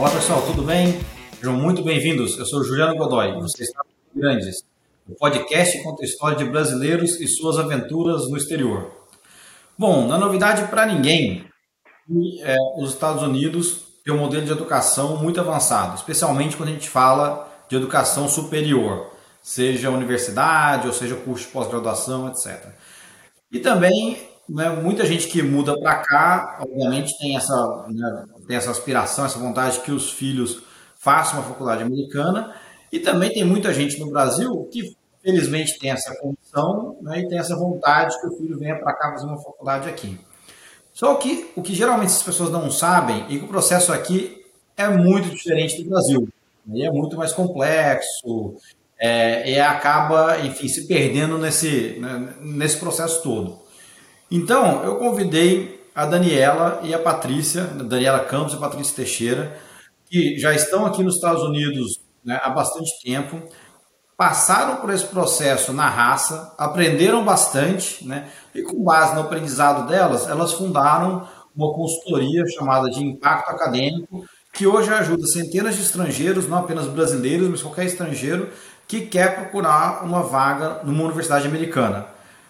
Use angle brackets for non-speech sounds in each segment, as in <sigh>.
Olá pessoal, tudo bem? Sejam muito bem-vindos. Eu sou Juliano Godoy. Você está no Grandes, o podcast conta a história de brasileiros e suas aventuras no exterior. Bom, não é novidade para ninguém é, os Estados Unidos têm um modelo de educação muito avançado, especialmente quando a gente fala de educação superior, seja universidade ou seja curso de pós-graduação, etc. E também né, muita gente que muda para cá, obviamente tem essa, né, tem essa aspiração, essa vontade que os filhos façam uma faculdade americana, e também tem muita gente no Brasil que felizmente tem essa condição né, e tem essa vontade que o filho venha para cá fazer uma faculdade aqui. Só que o que geralmente as pessoas não sabem é que o processo aqui é muito diferente do Brasil. E é muito mais complexo, é, e acaba, enfim, se perdendo nesse, né, nesse processo todo. Então, eu convidei a Daniela e a Patrícia, Daniela Campos e Patrícia Teixeira, que já estão aqui nos Estados Unidos né, há bastante tempo, passaram por esse processo na raça, aprenderam bastante, né, e com base no aprendizado delas, elas fundaram uma consultoria chamada de Impacto Acadêmico, que hoje ajuda centenas de estrangeiros, não apenas brasileiros, mas qualquer estrangeiro que quer procurar uma vaga numa universidade americana.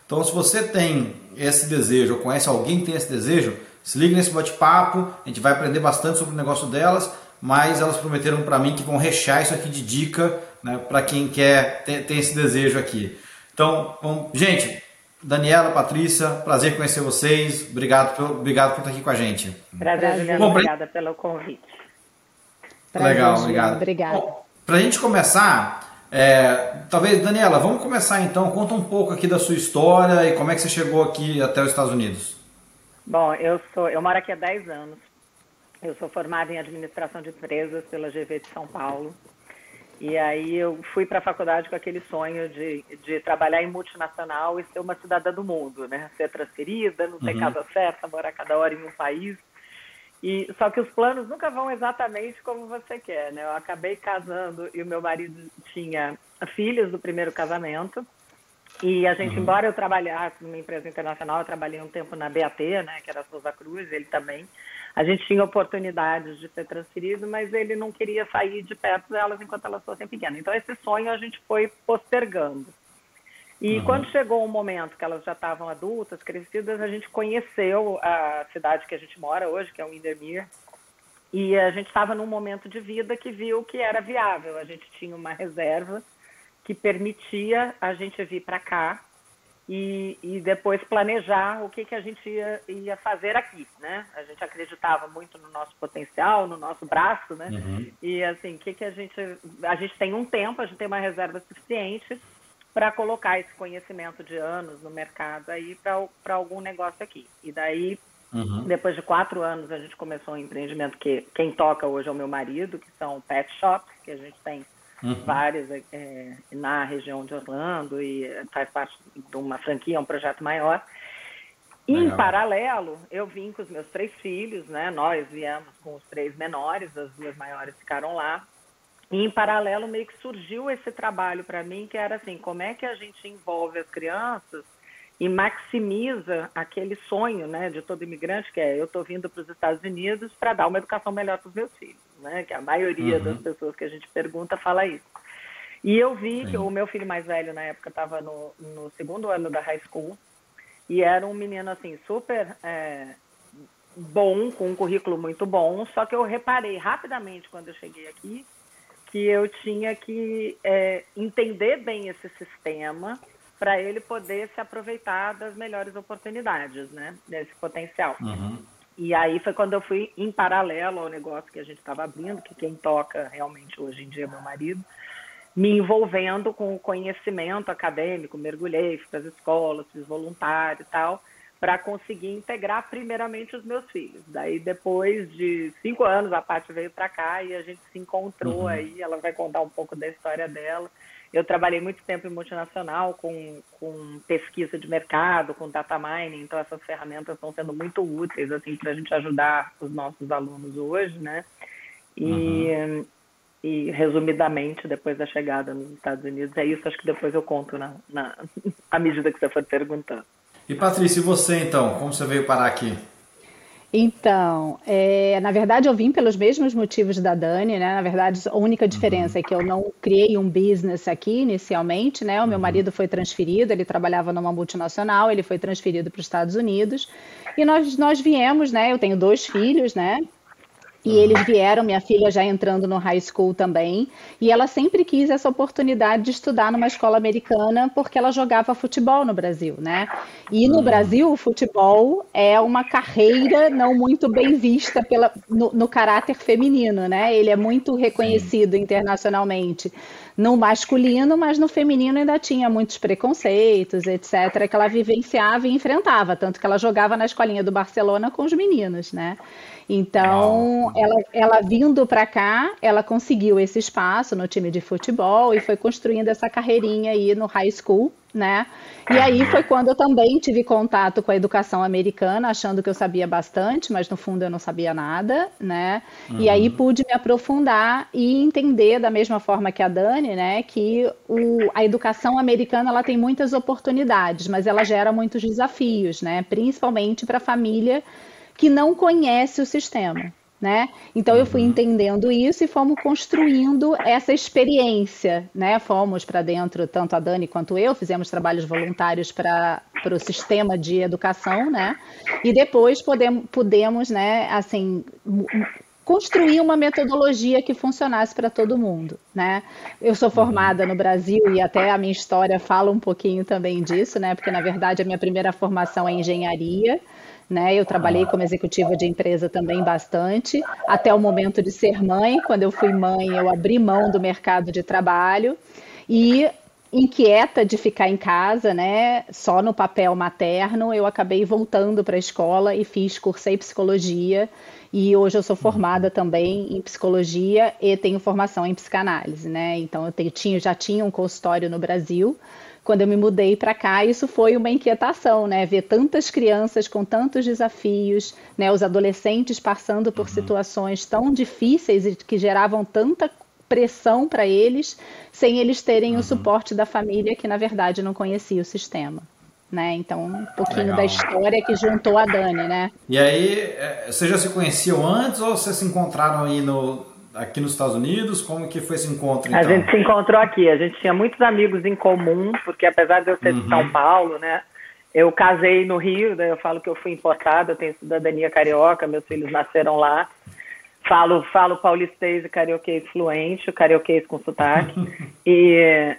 Então, se você tem esse desejo, ou conhece alguém que tem esse desejo, se liga nesse bate-papo, a gente vai aprender bastante sobre o negócio delas, mas elas prometeram para mim que vão rechear isso aqui de dica né, para quem quer ter, ter, esse desejo aqui. Então, bom, gente, Daniela, Patrícia, prazer conhecer vocês. Obrigado por, obrigado por estar aqui com a gente. Prazer, Juliana. Obrigada pelo convite. Prazer, Legal, obrigado. Obrigada. Para a gente começar, é, talvez, Daniela, vamos começar então. Conta um pouco aqui da sua história e como é que você chegou aqui até os Estados Unidos. Bom, eu sou, eu moro aqui há 10 anos. Eu sou formada em administração de empresas pela GV de São Paulo. E aí eu fui para a faculdade com aquele sonho de, de trabalhar em multinacional e ser uma cidadã do mundo, né? Ser transferida, não ter uhum. casa certa, morar cada hora em um país. E só que os planos nunca vão exatamente como você quer, né? Eu acabei casando e o meu marido tinha filhos do primeiro casamento. E a gente, uhum. embora eu trabalhasse numa empresa internacional, eu trabalhei um tempo na BAT, né, que era a Souza Cruz, ele também. A gente tinha oportunidades de ser transferido, mas ele não queria sair de perto delas enquanto elas fossem pequenas. Então esse sonho a gente foi postergando. E uhum. quando chegou o momento que elas já estavam adultas, crescidas, a gente conheceu a cidade que a gente mora hoje, que é o Windermere, e a gente estava num momento de vida que viu que era viável. A gente tinha uma reserva que permitia a gente vir para cá e, e, depois planejar o que, que a gente ia, ia, fazer aqui, né? A gente acreditava muito no nosso potencial, no nosso braço, né? Uhum. E assim, o que, que a gente... A gente tem um tempo, a gente tem uma reserva suficiente para colocar esse conhecimento de anos no mercado aí para algum negócio aqui. E daí, uhum. depois de quatro anos, a gente começou um empreendimento que quem toca hoje é o meu marido, que são pet shops, que a gente tem uhum. vários é, na região de Orlando e faz parte de uma franquia, um projeto maior. E, em paralelo, eu vim com os meus três filhos, né? Nós viemos com os três menores, as duas maiores ficaram lá. E em paralelo meio que surgiu esse trabalho para mim, que era assim, como é que a gente envolve as crianças e maximiza aquele sonho, né, de todo imigrante, que é eu estou vindo para os Estados Unidos para dar uma educação melhor para os meus filhos, né, que a maioria uhum. das pessoas que a gente pergunta fala isso. E eu vi Sim. que o meu filho mais velho na época estava no, no segundo ano da high school e era um menino assim super é, bom, com um currículo muito bom, só que eu reparei rapidamente quando eu cheguei aqui que eu tinha que é, entender bem esse sistema para ele poder se aproveitar das melhores oportunidades, né? Desse potencial. Uhum. E aí foi quando eu fui em paralelo ao negócio que a gente estava abrindo, que quem toca realmente hoje em dia é meu marido, me envolvendo com o conhecimento acadêmico, mergulhei, fui para as escolas, fiz voluntário e tal, para conseguir integrar primeiramente os meus filhos. Daí, depois de cinco anos, a Paty veio para cá e a gente se encontrou uhum. aí. Ela vai contar um pouco da história dela. Eu trabalhei muito tempo em multinacional com, com pesquisa de mercado, com data mining, então essas ferramentas estão sendo muito úteis assim para a gente ajudar os nossos alunos hoje, né? E, uhum. e resumidamente, depois da chegada nos Estados Unidos, é isso. Acho que depois eu conto na, na <laughs> à medida que você for perguntando. E Patrícia, e você então? Como você veio parar aqui? Então, é, na verdade, eu vim pelos mesmos motivos da Dani, né? Na verdade, a única diferença uhum. é que eu não criei um business aqui inicialmente, né? O meu uhum. marido foi transferido, ele trabalhava numa multinacional, ele foi transferido para os Estados Unidos. E nós, nós viemos, né? Eu tenho dois filhos, né? E eles vieram, minha filha já entrando no high school também, e ela sempre quis essa oportunidade de estudar numa escola americana porque ela jogava futebol no Brasil, né? E no Brasil, o futebol é uma carreira não muito bem vista pela, no, no caráter feminino, né? Ele é muito reconhecido internacionalmente no masculino, mas no feminino ainda tinha muitos preconceitos, etc., que ela vivenciava e enfrentava, tanto que ela jogava na escolinha do Barcelona com os meninos, né? Então, ela, ela vindo para cá, ela conseguiu esse espaço no time de futebol e foi construindo essa carreirinha aí no high school, né? E aí foi quando eu também tive contato com a educação americana, achando que eu sabia bastante, mas no fundo eu não sabia nada, né? Uhum. E aí uhum. pude me aprofundar e entender da mesma forma que a Dani, né, que o, a educação americana ela tem muitas oportunidades, mas ela gera muitos desafios, né? Principalmente para a família que não conhece o sistema. Né? Então eu fui uhum. entendendo isso e fomos construindo essa experiência, né? Fomos para dentro, tanto a Dani quanto eu, fizemos trabalhos voluntários para o sistema de educação, né? E depois podemos, pudemos, né, assim, construir uma metodologia que funcionasse para todo mundo, né? Eu sou formada no Brasil e até a minha história fala um pouquinho também disso, né? Porque na verdade a minha primeira formação é engenharia, né? Eu trabalhei como executiva de empresa também bastante, até o momento de ser mãe. Quando eu fui mãe, eu abri mão do mercado de trabalho e inquieta de ficar em casa, né, só no papel materno, eu acabei voltando para a escola e fiz cursei psicologia e hoje eu sou formada também em psicologia e tenho formação em psicanálise, né? Então eu tenho, tinha, já tinha um consultório no Brasil, quando eu me mudei para cá, isso foi uma inquietação, né? Ver tantas crianças com tantos desafios, né? Os adolescentes passando por uhum. situações tão difíceis e que geravam tanta pressão para eles, sem eles terem uhum. o suporte da família que na verdade não conhecia o sistema. Né? Então, um pouquinho Legal. da história que juntou a Dani, né? E aí, é, vocês já se conheciam antes ou vocês se encontraram aí no, aqui nos Estados Unidos? Como que foi esse encontro? Então? A gente se encontrou aqui. A gente tinha muitos amigos em comum, porque apesar de eu ser uhum. de São Paulo, né? Eu casei no Rio, né, eu falo que eu fui importada, eu tenho cidadania carioca, meus filhos nasceram lá. Falo, falo paulistês e carioquês fluente, o carioquês com sotaque. <laughs> e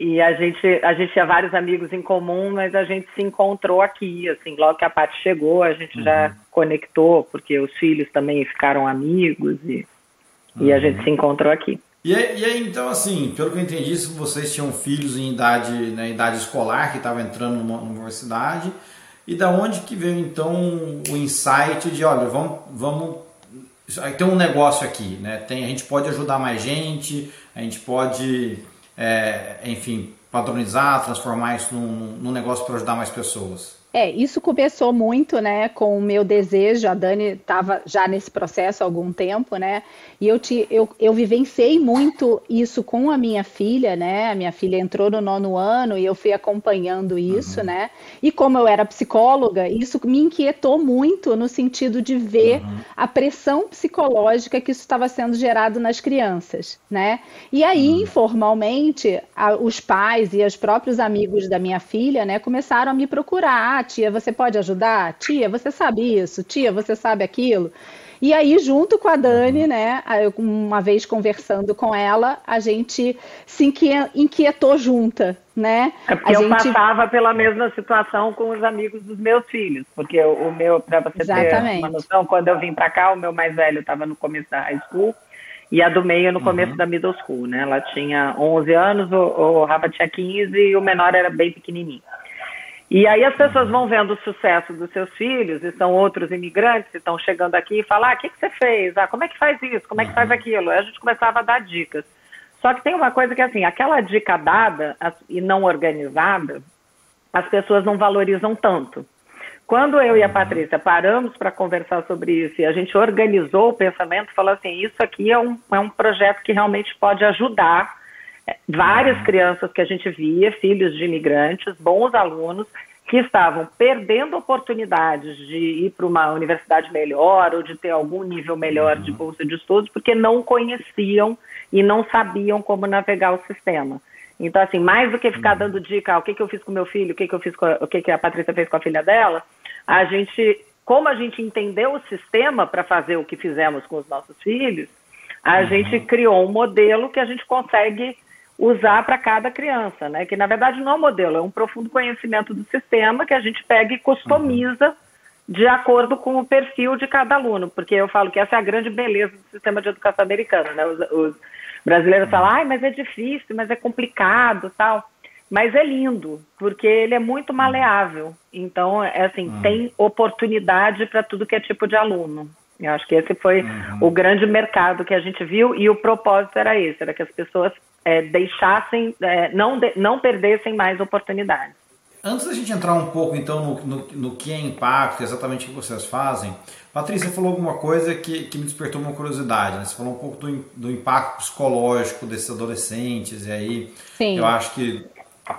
e a gente, a gente tinha vários amigos em comum, mas a gente se encontrou aqui, assim, logo que a Paty chegou, a gente uhum. já conectou, porque os filhos também ficaram amigos e e a gente se encontrou aqui. E aí, e aí, então, assim, pelo que eu entendi, vocês tinham filhos em idade, né, idade escolar, que estavam entrando numa universidade, e da onde que veio, então, o insight de, olha, vamos, vamos tem um negócio aqui, né? Tem, a gente pode ajudar mais gente, a gente pode, é, enfim, padronizar, transformar isso num, num negócio para ajudar mais pessoas. É, isso começou muito, né, com o meu desejo. A Dani estava já nesse processo há algum tempo, né? E eu, te, eu, eu vivenciei muito isso com a minha filha, né? A minha filha entrou no nono ano e eu fui acompanhando isso, uhum. né? E como eu era psicóloga, isso me inquietou muito no sentido de ver uhum. a pressão psicológica que isso estava sendo gerado nas crianças, né? E aí, uhum. informalmente, a, os pais e os próprios amigos da minha filha, né, começaram a me procurar tia, você pode ajudar? Tia, você sabe isso? Tia, você sabe aquilo? E aí, junto com a Dani, né, uma vez conversando com ela, a gente se inquietou junta, né? É porque a eu gente... passava pela mesma situação com os amigos dos meus filhos, porque o meu, para você Exatamente. ter uma noção, quando eu vim para cá, o meu mais velho estava no começo da high school e a do meio no começo uhum. da middle school, né? Ela tinha 11 anos, o, o Rafa tinha 15 e o menor era bem pequenininho. E aí as pessoas vão vendo o sucesso dos seus filhos, e são outros imigrantes que estão chegando aqui e falam, ah, o que, que você fez? Ah, como é que faz isso? Como é que faz aquilo? Aí a gente começava a dar dicas. Só que tem uma coisa que, assim, aquela dica dada e não organizada, as pessoas não valorizam tanto. Quando eu e a Patrícia paramos para conversar sobre isso e a gente organizou o pensamento, falou assim, isso aqui é um, é um projeto que realmente pode ajudar várias crianças que a gente via, filhos de imigrantes, bons alunos, que estavam perdendo oportunidades de ir para uma universidade melhor ou de ter algum nível melhor de uhum. bolsa de estudos, porque não conheciam e não sabiam como navegar o sistema. Então, assim, mais do que ficar uhum. dando dica, ah, o que, que eu fiz com meu filho, o que, que eu fiz a, o que, que a Patrícia fez com a filha dela, a gente, como a gente entendeu o sistema para fazer o que fizemos com os nossos filhos, a uhum. gente criou um modelo que a gente consegue usar para cada criança, né? Que na verdade não é um modelo, é um profundo conhecimento do sistema que a gente pega e customiza uhum. de acordo com o perfil de cada aluno, porque eu falo que essa é a grande beleza do sistema de educação americano, né? Os, os brasileiros uhum. falam, ai, mas é difícil, mas é complicado, tal. Mas é lindo, porque ele é muito maleável. Então, é assim, uhum. tem oportunidade para tudo que é tipo de aluno. Eu acho que esse foi uhum. o grande mercado que a gente viu e o propósito era esse, era que as pessoas é, deixassem, é, não, de, não perdessem mais oportunidades. Antes da gente entrar um pouco então no, no, no, que é impacto, exatamente o que vocês fazem, Patrícia falou alguma coisa que, que me despertou uma curiosidade. Né? Você falou um pouco do, do impacto psicológico desses adolescentes, e aí Sim. eu acho que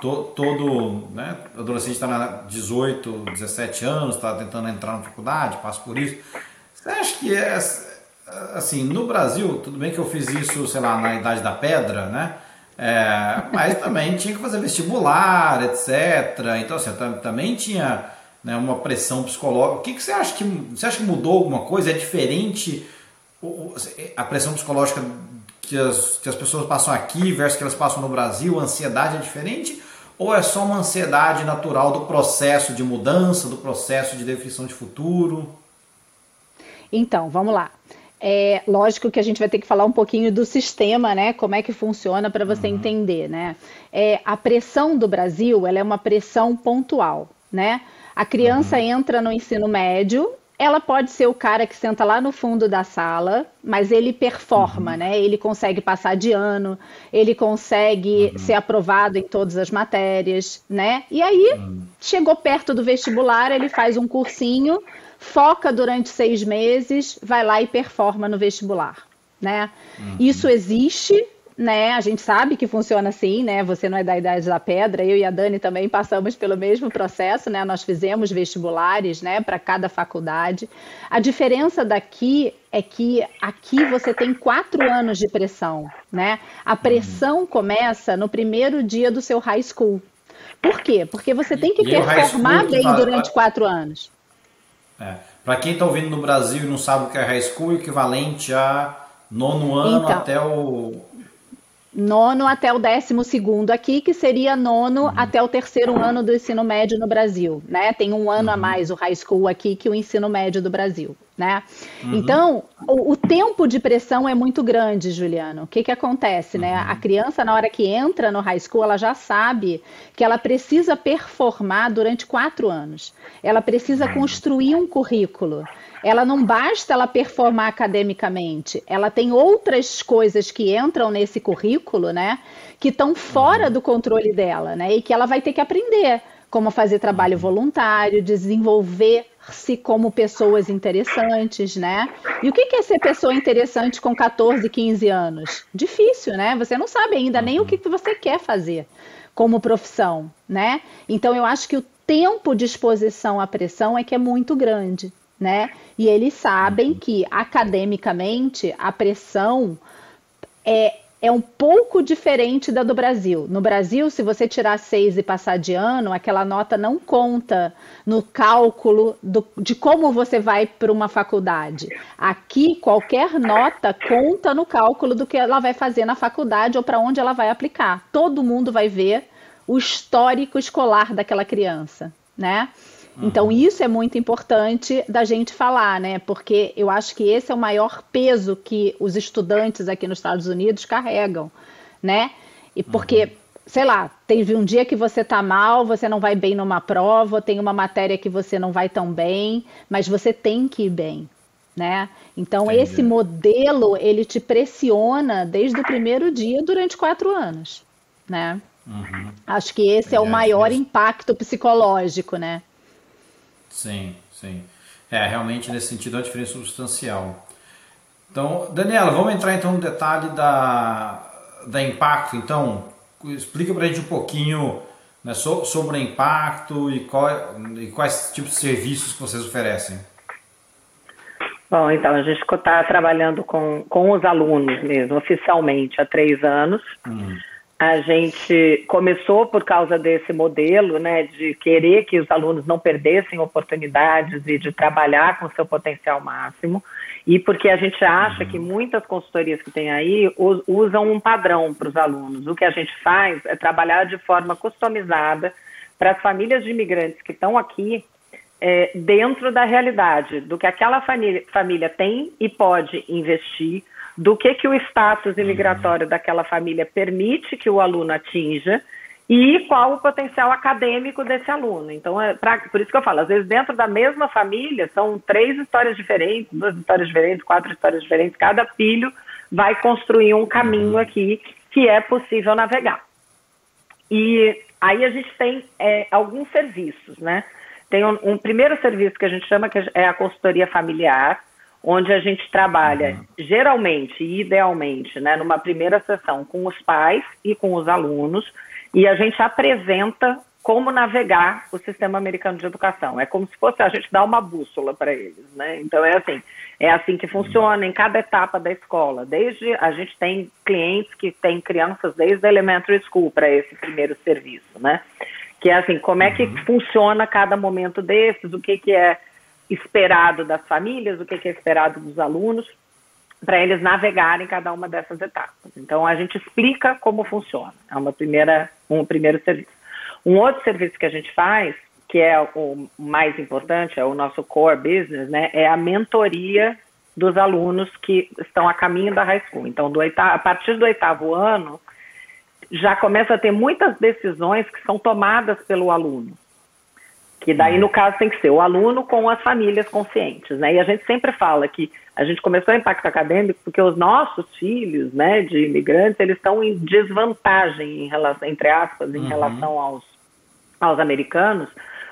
to, todo né, adolescente está na 18, 17 anos, está tentando entrar na faculdade, passa por isso. Você acha que é assim, no Brasil, tudo bem que eu fiz isso, sei lá, na idade da pedra, né? É, mas também tinha que fazer vestibular, etc. Então, assim, também tinha né, uma pressão psicológica. O que, que você acha que você acha que mudou alguma coisa? É diferente a pressão psicológica que as, que as pessoas passam aqui versus que elas passam no Brasil? A ansiedade é diferente? Ou é só uma ansiedade natural do processo de mudança, do processo de definição de futuro? Então, vamos lá. É lógico que a gente vai ter que falar um pouquinho do sistema, né? Como é que funciona para você uhum. entender, né? É, a pressão do Brasil, ela é uma pressão pontual, né? A criança uhum. entra no ensino médio, ela pode ser o cara que senta lá no fundo da sala, mas ele performa, uhum. né? Ele consegue passar de ano, ele consegue uhum. ser aprovado em todas as matérias, né? E aí, uhum. chegou perto do vestibular, ele faz um cursinho foca durante seis meses, vai lá e performa no vestibular, né? Uhum. Isso existe, né? A gente sabe que funciona assim, né? Você não é da idade da pedra, eu e a Dani também passamos pelo mesmo processo, né? Nós fizemos vestibulares, né, para cada faculdade. A diferença daqui é que aqui você tem quatro anos de pressão, né? A pressão começa no primeiro dia do seu high school. Por quê? Porque você tem que performar bem durante quatro anos. É. Para quem está ouvindo no Brasil e não sabe o que é high school, é equivalente a nono ano então, até o nono até o décimo segundo aqui, que seria nono uhum. até o terceiro ano do ensino médio no Brasil, né? Tem um ano uhum. a mais o high school aqui que o ensino médio do Brasil, né? Uhum. Então, o, o, tempo de pressão é muito grande, Juliano. O que que acontece, né? A uhum. criança, na hora que entra no high school, ela já sabe que ela precisa performar durante quatro anos. Ela precisa uhum. construir um currículo ela não basta ela performar academicamente, ela tem outras coisas que entram nesse currículo, né, que estão fora uhum. do controle dela, né, e que ela vai ter que aprender como fazer trabalho uhum. voluntário, desenvolver-se como pessoas interessantes, né? E o que é ser pessoa interessante com 14, 15 anos? Difícil, né? Você não sabe ainda nem o que você quer fazer como profissão, né? Então eu acho que o tempo de exposição à pressão é que é muito grande né? E eles sabem que academicamente a pressão é, é um pouco diferente da do Brasil. No Brasil, se você tirar seis e passar de ano, aquela nota não conta no cálculo do, de como você vai para uma faculdade. Aqui, qualquer nota conta no cálculo do que ela vai fazer na faculdade ou para onde ela vai aplicar. Todo mundo vai ver o histórico escolar daquela criança, né? Então, uhum. isso é muito importante da gente falar, né? Porque eu acho que esse é o maior peso que os estudantes aqui nos Estados Unidos carregam, né? E porque, uhum. sei lá, teve um dia que você tá mal, você não vai bem numa prova, tem uma matéria que você não vai tão bem, mas você tem que ir bem, né? Então, Entendi. esse modelo, ele te pressiona desde o primeiro dia durante quatro anos, né? Uhum. Acho que esse é, é o maior impacto psicológico, né? Sim, sim. É, realmente nesse sentido é uma diferença substancial. Então, Daniela, vamos entrar então no detalhe da, da impacto. Então, explica para a gente um pouquinho né, sobre o impacto e, qual, e quais tipos de serviços que vocês oferecem. Bom, então a gente está trabalhando com, com os alunos mesmo, oficialmente, há três anos. Uhum. A gente começou por causa desse modelo, né, de querer que os alunos não perdessem oportunidades e de trabalhar com seu potencial máximo, e porque a gente acha que muitas consultorias que tem aí usam um padrão para os alunos. O que a gente faz é trabalhar de forma customizada para as famílias de imigrantes que estão aqui é, dentro da realidade, do que aquela família, família tem e pode investir do que, que o status uhum. imigratório daquela família permite que o aluno atinja e qual o potencial acadêmico desse aluno. Então, é pra, por isso que eu falo, às vezes dentro da mesma família são três histórias diferentes, duas histórias diferentes, quatro histórias diferentes, cada filho vai construir um caminho uhum. aqui que é possível navegar. E aí a gente tem é, alguns serviços, né? Tem um, um, primeiro serviço que a gente chama que é a consultoria familiar, onde a gente trabalha uhum. geralmente e idealmente, né, numa primeira sessão com os pais e com os alunos, e a gente apresenta como navegar o sistema americano de educação. É como se fosse a gente dar uma bússola para eles, né? Então é assim, é assim que funciona em cada etapa da escola. Desde a gente tem clientes que têm crianças desde a elementary school para esse primeiro serviço, né? Que é assim, como é que uhum. funciona cada momento desses, o que que é esperado das famílias, o que, é esperado dos alunos, para eles navegarem cada uma dessas etapas. Então, a gente explica como funciona. É uma primeira, um primeiro serviço. Um outro serviço que a gente faz, que é o mais importante, é o nosso core business, né, é a mentoria dos alunos que estão a caminho da high school. Então, do oitavo, a partir do oitavo ano, já começa a ter muitas decisões que são tomadas pelo aluno. Que daí, no caso, tem que ser o aluno com as famílias conscientes, né? E a gente sempre fala que a gente começou o impacto acadêmico porque os nossos filhos, né, de imigrantes, eles estão em desvantagem, em relação, entre aspas, em uhum. relação aos, aos americanos,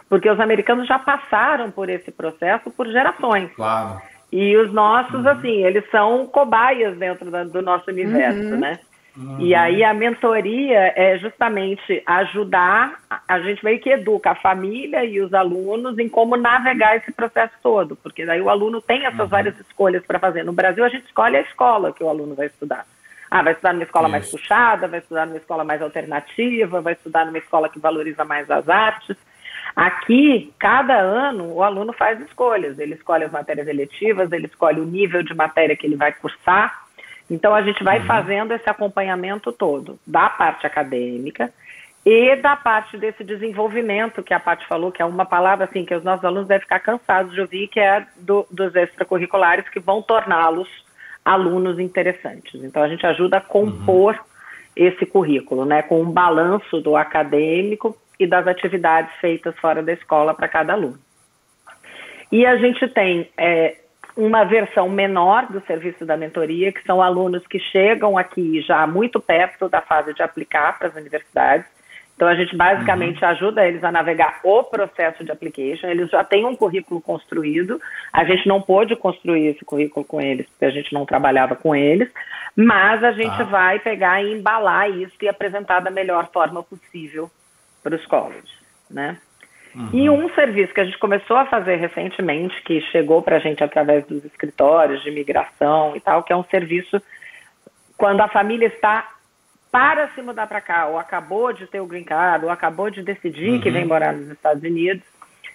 porque os americanos já passaram por esse processo por gerações. Claro. E os nossos, uhum. assim, eles são cobaias dentro da, do nosso universo, uhum. né? Uhum. E aí a mentoria é justamente ajudar, a gente meio que educa a família e os alunos em como navegar esse processo todo, porque daí o aluno tem essas uhum. várias escolhas para fazer. No Brasil a gente escolhe a escola que o aluno vai estudar. Ah, vai estudar numa escola Isso. mais puxada, vai estudar numa escola mais alternativa, vai estudar numa escola que valoriza mais as artes. Aqui, cada ano, o aluno faz escolhas. Ele escolhe as matérias eletivas, ele escolhe o nível de matéria que ele vai cursar, então, a gente vai uhum. fazendo esse acompanhamento todo, da parte acadêmica e da parte desse desenvolvimento que a Paty falou, que é uma palavra assim que os nossos alunos devem ficar cansados de ouvir, que é do, dos extracurriculares que vão torná-los alunos interessantes. Então, a gente ajuda a compor uhum. esse currículo, né, com um balanço do acadêmico e das atividades feitas fora da escola para cada aluno. E a gente tem é, uma versão menor do serviço da mentoria, que são alunos que chegam aqui já muito perto da fase de aplicar para as universidades. Então, a gente basicamente uhum. ajuda eles a navegar o processo de application. Eles já têm um currículo construído. A gente não pôde construir esse currículo com eles, porque a gente não trabalhava com eles. Mas a gente ah. vai pegar e embalar isso e apresentar da melhor forma possível para os colleges, né? Uhum. E um serviço que a gente começou a fazer recentemente, que chegou para a gente através dos escritórios de imigração e tal, que é um serviço quando a família está para se mudar para cá, ou acabou de ter o green card, ou acabou de decidir uhum. que vem morar nos Estados Unidos,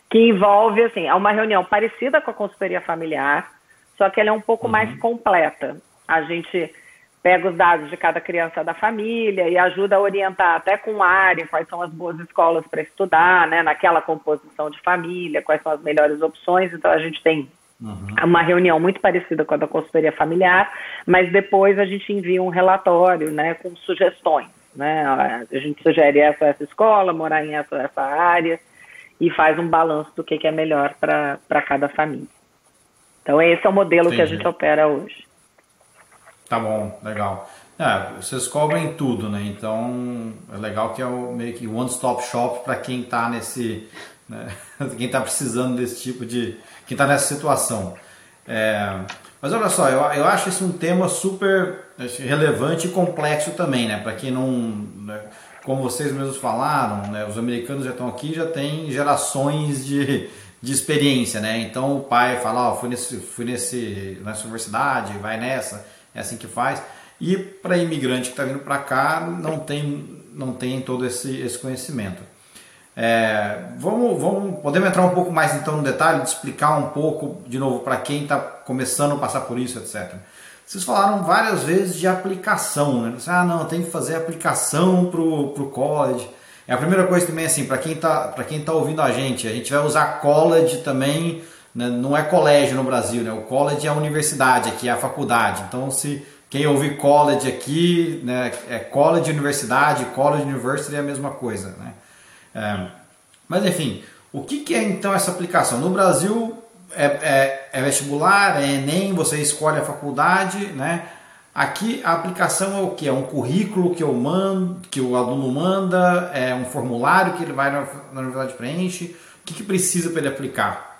que envolve, assim, é uma reunião parecida com a consultoria familiar, só que ela é um pouco uhum. mais completa. A gente pega os dados de cada criança da família e ajuda a orientar até com área quais são as boas escolas para estudar, né, naquela composição de família, quais são as melhores opções. Então a gente tem uhum. uma reunião muito parecida com a da consultoria familiar, mas depois a gente envia um relatório, né, com sugestões, né? A gente sugere essa essa escola, morar em essa essa área e faz um balanço do que, que é melhor para cada família. Então esse é o modelo Entendi. que a gente opera hoje. Tá bom, legal. É, vocês cobrem tudo, né? Então é legal que é o, meio que one stop shop para quem está nesse, né? <laughs> quem está precisando desse tipo de, quem está nessa situação. É, mas olha só, eu, eu acho esse um tema super relevante e complexo também, né? Para quem não, né? como vocês mesmos falaram, né, os americanos já estão aqui, já tem gerações de, de experiência, né? Então o pai fala, ó, oh, fui, nesse, fui nesse, nessa universidade, vai nessa, é assim que faz. E para imigrante que está vindo para cá, não tem, não tem todo esse, esse conhecimento. É, vamos, vamos, podemos entrar um pouco mais então no detalhe, de explicar um pouco de novo para quem está começando a passar por isso, etc. Vocês falaram várias vezes de aplicação, né? Ah, não, tem que fazer aplicação para o college. É a primeira coisa também assim, para quem está quem tá ouvindo a gente, a gente vai usar college também, né? não é colégio no Brasil, né? O college é a universidade aqui, é a faculdade. Então se quem ouvir college aqui, né, é college universidade, college university é a mesma coisa, né? É, mas enfim, o que, que, é então essa aplicação? No Brasil é, é, é, vestibular, é Enem, você escolhe a faculdade, né? Aqui a aplicação é o que? É um currículo que eu mando, que o aluno manda, é um formulário que ele vai na, na universidade preenche. O que, que precisa para ele aplicar?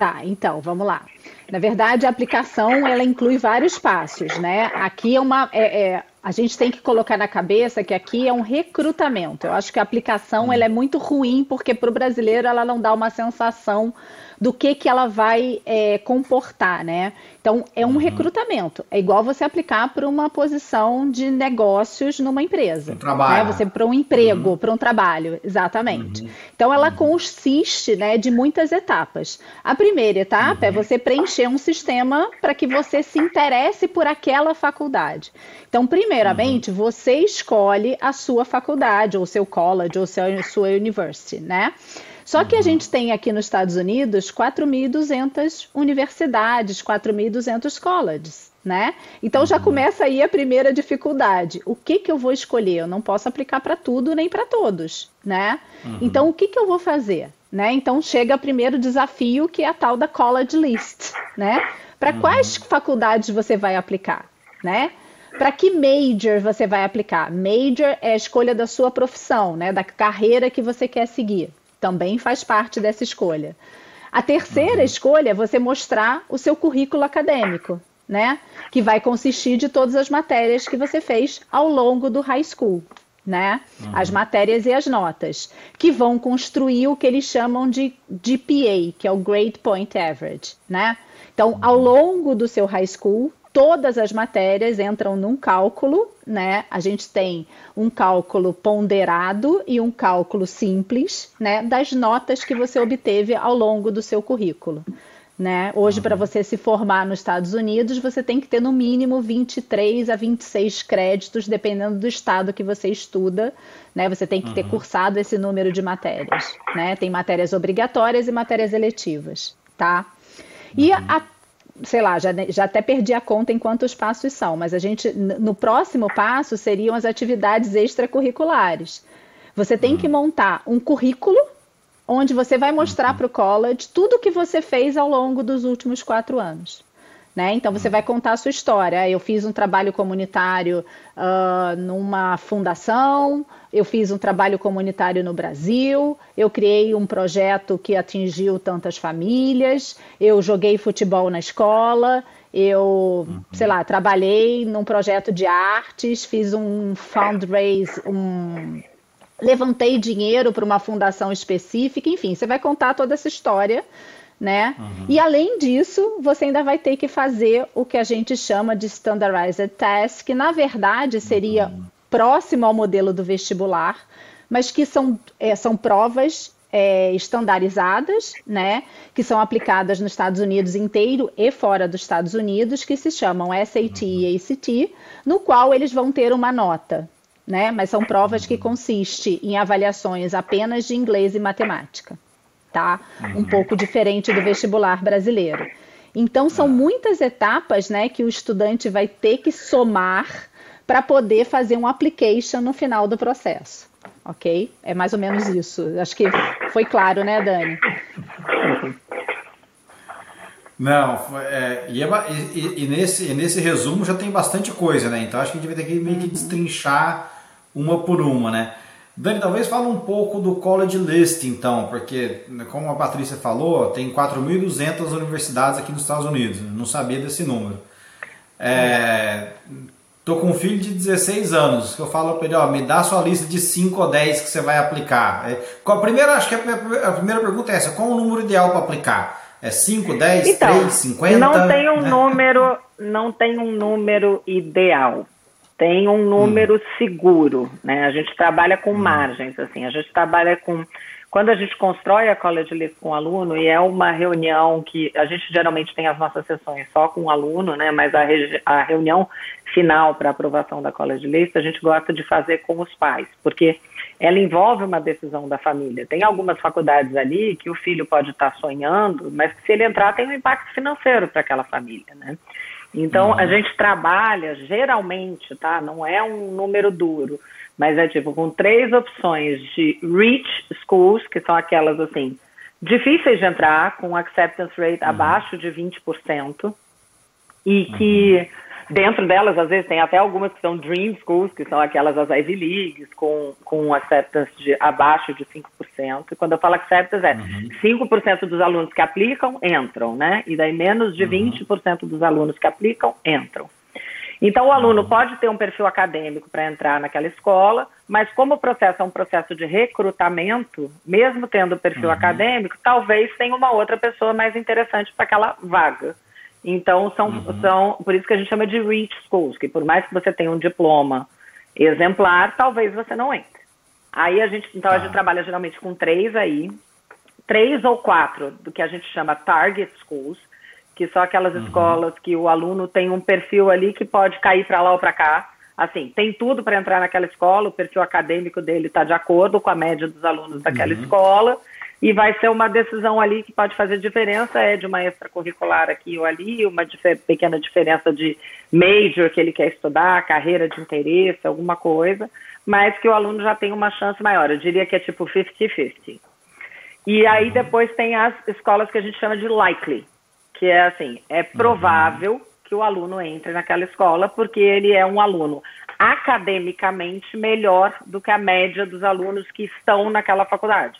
Tá, então, vamos lá. Na verdade, a aplicação ela inclui vários passos, né? Aqui é uma, é, é, a gente tem que colocar na cabeça que aqui é um recrutamento. Eu acho que a aplicação ela é muito ruim porque para o brasileiro ela não dá uma sensação do que, que ela vai é, comportar, né? Então, é um uhum. recrutamento. É igual você aplicar para uma posição de negócios numa empresa. Um trabalho. Né? Você para um emprego, uhum. para um trabalho, exatamente. Uhum. Então, ela uhum. consiste né, de muitas etapas. A primeira etapa é uhum. você preencher um sistema para que você se interesse por aquela faculdade. Então, primeiramente, uhum. você escolhe a sua faculdade, ou seu college, ou seu, sua university, né? Só que a gente tem aqui nos Estados Unidos 4.200 universidades, 4.200 colleges, né? Então já começa aí a primeira dificuldade. O que, que eu vou escolher? Eu não posso aplicar para tudo nem para todos, né? Uhum. Então o que, que eu vou fazer? Né? Então chega o primeiro desafio que é a tal da college list, né? Para uhum. quais faculdades você vai aplicar, né? Para que major você vai aplicar? Major é a escolha da sua profissão, né? Da carreira que você quer seguir também faz parte dessa escolha. A terceira uhum. escolha é você mostrar o seu currículo acadêmico, né? Que vai consistir de todas as matérias que você fez ao longo do high school, né? Uhum. As matérias e as notas, que vão construir o que eles chamam de GPA, que é o Grade Point Average, né? Então, ao longo do seu high school, todas as matérias entram num cálculo, né? A gente tem um cálculo ponderado e um cálculo simples, né? Das notas que você obteve ao longo do seu currículo. Né? Hoje, para você se formar nos Estados Unidos, você tem que ter no mínimo 23 a 26 créditos, dependendo do estado que você estuda. Né? Você tem que ter cursado esse número de matérias. Né? Tem matérias obrigatórias e matérias eletivas. Tá? E a sei lá, já, já até perdi a conta em quantos passos são, mas a gente, no próximo passo, seriam as atividades extracurriculares. Você tem que montar um currículo onde você vai mostrar para o college tudo o que você fez ao longo dos últimos quatro anos. Né? Então você vai contar a sua história. Eu fiz um trabalho comunitário uh, numa fundação, eu fiz um trabalho comunitário no Brasil, eu criei um projeto que atingiu tantas famílias, eu joguei futebol na escola, eu, uhum. sei lá, trabalhei num projeto de artes, fiz um fundraise, um levantei dinheiro para uma fundação específica, enfim, você vai contar toda essa história né? Uhum. E além disso, você ainda vai ter que fazer o que a gente chama de standardized test, que na verdade seria uhum. próximo ao modelo do vestibular, mas que são, é, são provas é, estandarizadas, né, que são aplicadas nos Estados Unidos inteiro e fora dos Estados Unidos, que se chamam SAT uhum. e ACT, no qual eles vão ter uma nota, né, mas são provas que consistem em avaliações apenas de inglês e matemática tá? Um pouco diferente do vestibular brasileiro. Então são muitas etapas, né, que o estudante vai ter que somar para poder fazer um application no final do processo. Ok? É mais ou menos isso. Acho que foi claro, né, Dani? Não, é, e, é, e, e, nesse, e nesse resumo já tem bastante coisa, né? Então acho que a gente vai ter que meio que destrinchar uma por uma, né? Dani, talvez fale um pouco do College List, então, porque, como a Patrícia falou, tem 4.200 universidades aqui nos Estados Unidos. Não sabia desse número. É, Tô com um filho de 16 anos, que eu falo para ele, ó, me dá sua lista de 5 ou 10 que você vai aplicar. É, qual, primeiro, acho que a, a, primeira pergunta é essa, qual o número ideal para aplicar? É 5, 10, então, 3, 50? Não tem um né? número, não tem um número ideal. Tem um número hum. seguro, né? A gente trabalha com hum. margens, assim, a gente trabalha com quando a gente constrói a college list com o aluno, e é uma reunião que a gente geralmente tem as nossas sessões só com o aluno, né, mas a, a reunião final para aprovação da college list a gente gosta de fazer com os pais, porque ela envolve uma decisão da família. Tem algumas faculdades ali que o filho pode estar tá sonhando, mas que se ele entrar tem um impacto financeiro para aquela família, né? Então uhum. a gente trabalha geralmente, tá? Não é um número duro mas é tipo com três opções de reach schools, que são aquelas assim, difíceis de entrar, com acceptance rate uhum. abaixo de 20%, e que uhum. Dentro delas, às vezes, tem até algumas que são dream schools, que são aquelas as Ivy Leagues, com, com acceptance de abaixo de 5%. E quando eu falo acceptance, é uhum. 5% dos alunos que aplicam entram, né? E daí menos de uhum. 20% dos alunos que aplicam entram. Então, o aluno pode ter um perfil acadêmico para entrar naquela escola, mas como o processo é um processo de recrutamento, mesmo tendo perfil uhum. acadêmico, talvez tenha uma outra pessoa mais interessante para aquela vaga. Então, são, uhum. são, por isso que a gente chama de reach schools, que por mais que você tenha um diploma exemplar, talvez você não entre. Aí a gente, então, a gente tá. trabalha geralmente com três aí, três ou quatro do que a gente chama target schools, que são aquelas uhum. escolas que o aluno tem um perfil ali que pode cair para lá ou para cá. Assim, tem tudo para entrar naquela escola, o perfil acadêmico dele está de acordo com a média dos alunos daquela uhum. escola, e vai ser uma decisão ali que pode fazer diferença, é de uma extracurricular aqui ou ali, uma dif pequena diferença de major que ele quer estudar, carreira de interesse, alguma coisa, mas que o aluno já tem uma chance maior. Eu diria que é tipo 50-50. E aí uhum. depois tem as escolas que a gente chama de likely, que é assim, é provável uhum. que o aluno entre naquela escola porque ele é um aluno academicamente melhor do que a média dos alunos que estão naquela faculdade.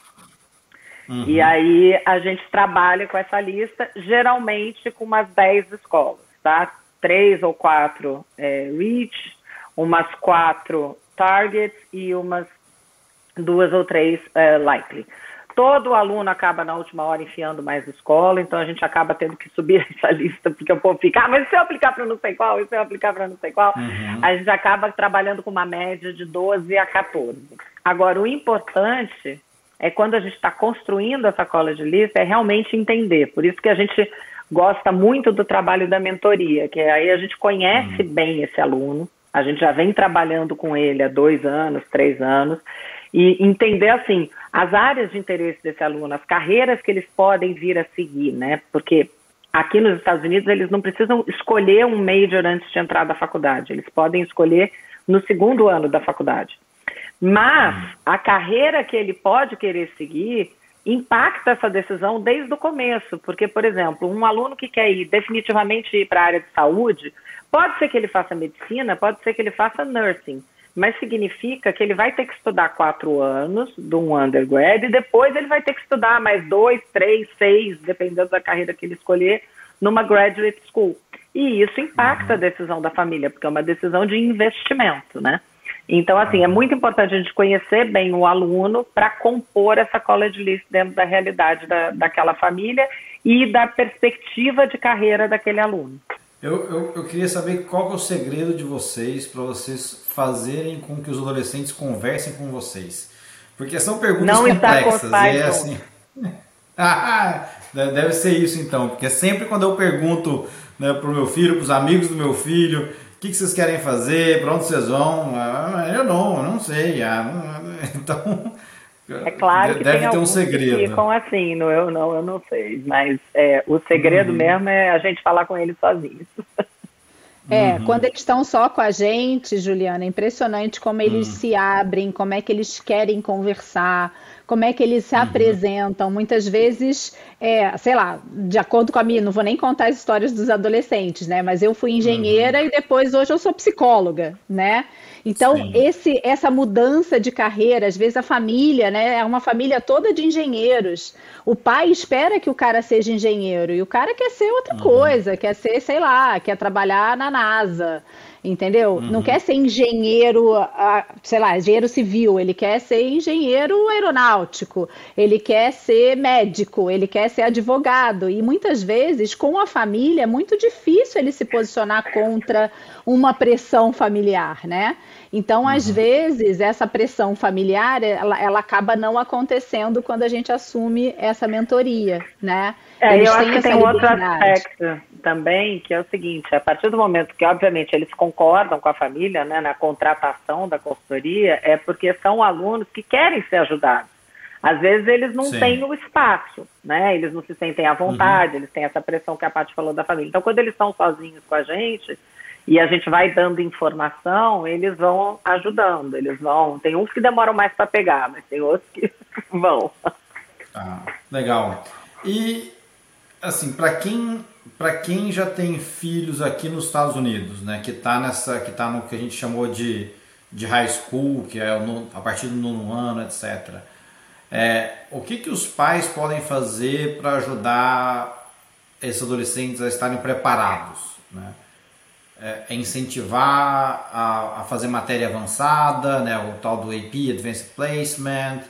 Uhum. E aí a gente trabalha com essa lista, geralmente com umas 10 escolas, tá? Três ou quatro é, REACH, umas quatro Targets e umas duas ou três é, Likely todo aluno acaba na última hora enfiando mais escola, então a gente acaba tendo que subir <laughs> essa lista, porque o povo fica, ah, mas se eu aplicar para não sei qual, e se eu aplicar para não sei qual, uhum. a gente acaba trabalhando com uma média de 12 a 14. Agora, o importante é quando a gente está construindo essa cola de lista, é realmente entender. Por isso que a gente gosta muito do trabalho da mentoria, que aí a gente conhece uhum. bem esse aluno, a gente já vem trabalhando com ele há dois anos, três anos, e entender assim as áreas de interesse desse aluno, as carreiras que eles podem vir a seguir, né? Porque aqui nos Estados Unidos eles não precisam escolher um major antes de entrar da faculdade, eles podem escolher no segundo ano da faculdade. Mas a carreira que ele pode querer seguir impacta essa decisão desde o começo, porque, por exemplo, um aluno que quer ir definitivamente ir para a área de saúde, pode ser que ele faça medicina, pode ser que ele faça nursing, mas significa que ele vai ter que estudar quatro anos de um undergrad e depois ele vai ter que estudar mais dois, três, seis, dependendo da carreira que ele escolher, numa graduate school. E isso impacta a uhum. decisão da família, porque é uma decisão de investimento, né? Então, assim, é uhum. muito importante a gente conhecer bem o aluno para compor essa college list dentro da realidade da, daquela família e da perspectiva de carreira daquele aluno. Eu, eu, eu, queria saber qual é o segredo de vocês para vocês fazerem com que os adolescentes conversem com vocês. Porque são perguntas Não complexas. Está com e é assim. <laughs> ah, deve ser isso então, porque sempre quando eu pergunto né, para o meu filho, para os amigos do meu filho, que, que vocês querem fazer, para onde vocês vão, ah, eu não, eu não sei. Ah, <laughs> então é claro que Deve tem ter um segredo. que ficam assim, no eu não, eu não sei. Mas é, o segredo uhum. mesmo é a gente falar com eles sozinhos. É, uhum. quando eles estão só com a gente, Juliana, é impressionante como eles uhum. se abrem, como é que eles querem conversar, como é que eles se uhum. apresentam. Muitas vezes, é, sei lá, de acordo com a minha, não vou nem contar as histórias dos adolescentes, né? Mas eu fui engenheira uhum. e depois hoje eu sou psicóloga, né? Então, esse, essa mudança de carreira, às vezes a família, né, é uma família toda de engenheiros. O pai espera que o cara seja engenheiro e o cara quer ser outra uhum. coisa, quer ser, sei lá, quer trabalhar na NASA. Entendeu? Uhum. Não quer ser engenheiro, sei lá, engenheiro civil, ele quer ser engenheiro aeronáutico, ele quer ser médico, ele quer ser advogado. E muitas vezes, com a família, é muito difícil ele se posicionar contra uma pressão familiar, né? Então, às uhum. vezes, essa pressão familiar, ela, ela acaba não acontecendo quando a gente assume essa mentoria, né? É, Eles eu acho que tem um outro aspecto também, que é o seguinte, a partir do momento que, obviamente, eles concordam com a família, né, na contratação da consultoria, é porque são alunos que querem ser ajudados. Às vezes eles não Sim. têm o espaço, né? Eles não se sentem à vontade, uhum. eles têm essa pressão que a Paty falou da família. Então, quando eles estão sozinhos com a gente, e a gente vai dando informação, eles vão ajudando, eles vão. Tem uns que demoram mais para pegar, mas tem outros que <laughs> vão. Ah, legal. E assim, para quem para quem já tem filhos aqui nos Estados Unidos, né, que está nessa, que tá no que a gente chamou de, de high school, que é no, a partir do nono ano, etc. É, o que que os pais podem fazer para ajudar esses adolescentes a estarem preparados, né? É, é, incentivar a, a, fazer matéria avançada, né, o tal do AP, Advanced Placement.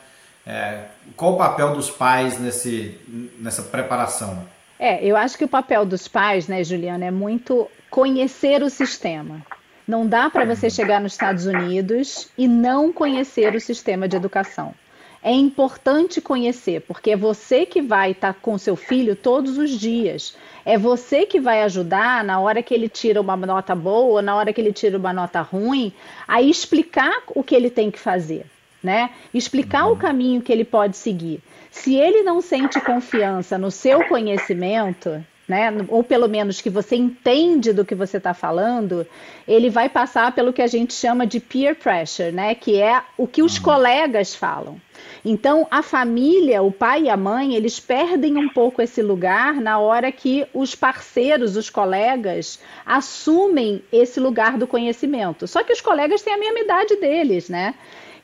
É, qual o papel dos pais nesse, nessa preparação? É, eu acho que o papel dos pais, né, Juliana, é muito conhecer o sistema. Não dá para você chegar nos Estados Unidos e não conhecer o sistema de educação. É importante conhecer, porque é você que vai estar tá com seu filho todos os dias. É você que vai ajudar na hora que ele tira uma nota boa, na hora que ele tira uma nota ruim, a explicar o que ele tem que fazer, né? Explicar uhum. o caminho que ele pode seguir. Se ele não sente confiança no seu conhecimento, né, ou pelo menos que você entende do que você está falando, ele vai passar pelo que a gente chama de peer pressure, né, que é o que os uhum. colegas falam. Então, a família, o pai e a mãe, eles perdem um pouco esse lugar na hora que os parceiros, os colegas, assumem esse lugar do conhecimento. Só que os colegas têm a mesma idade deles, né?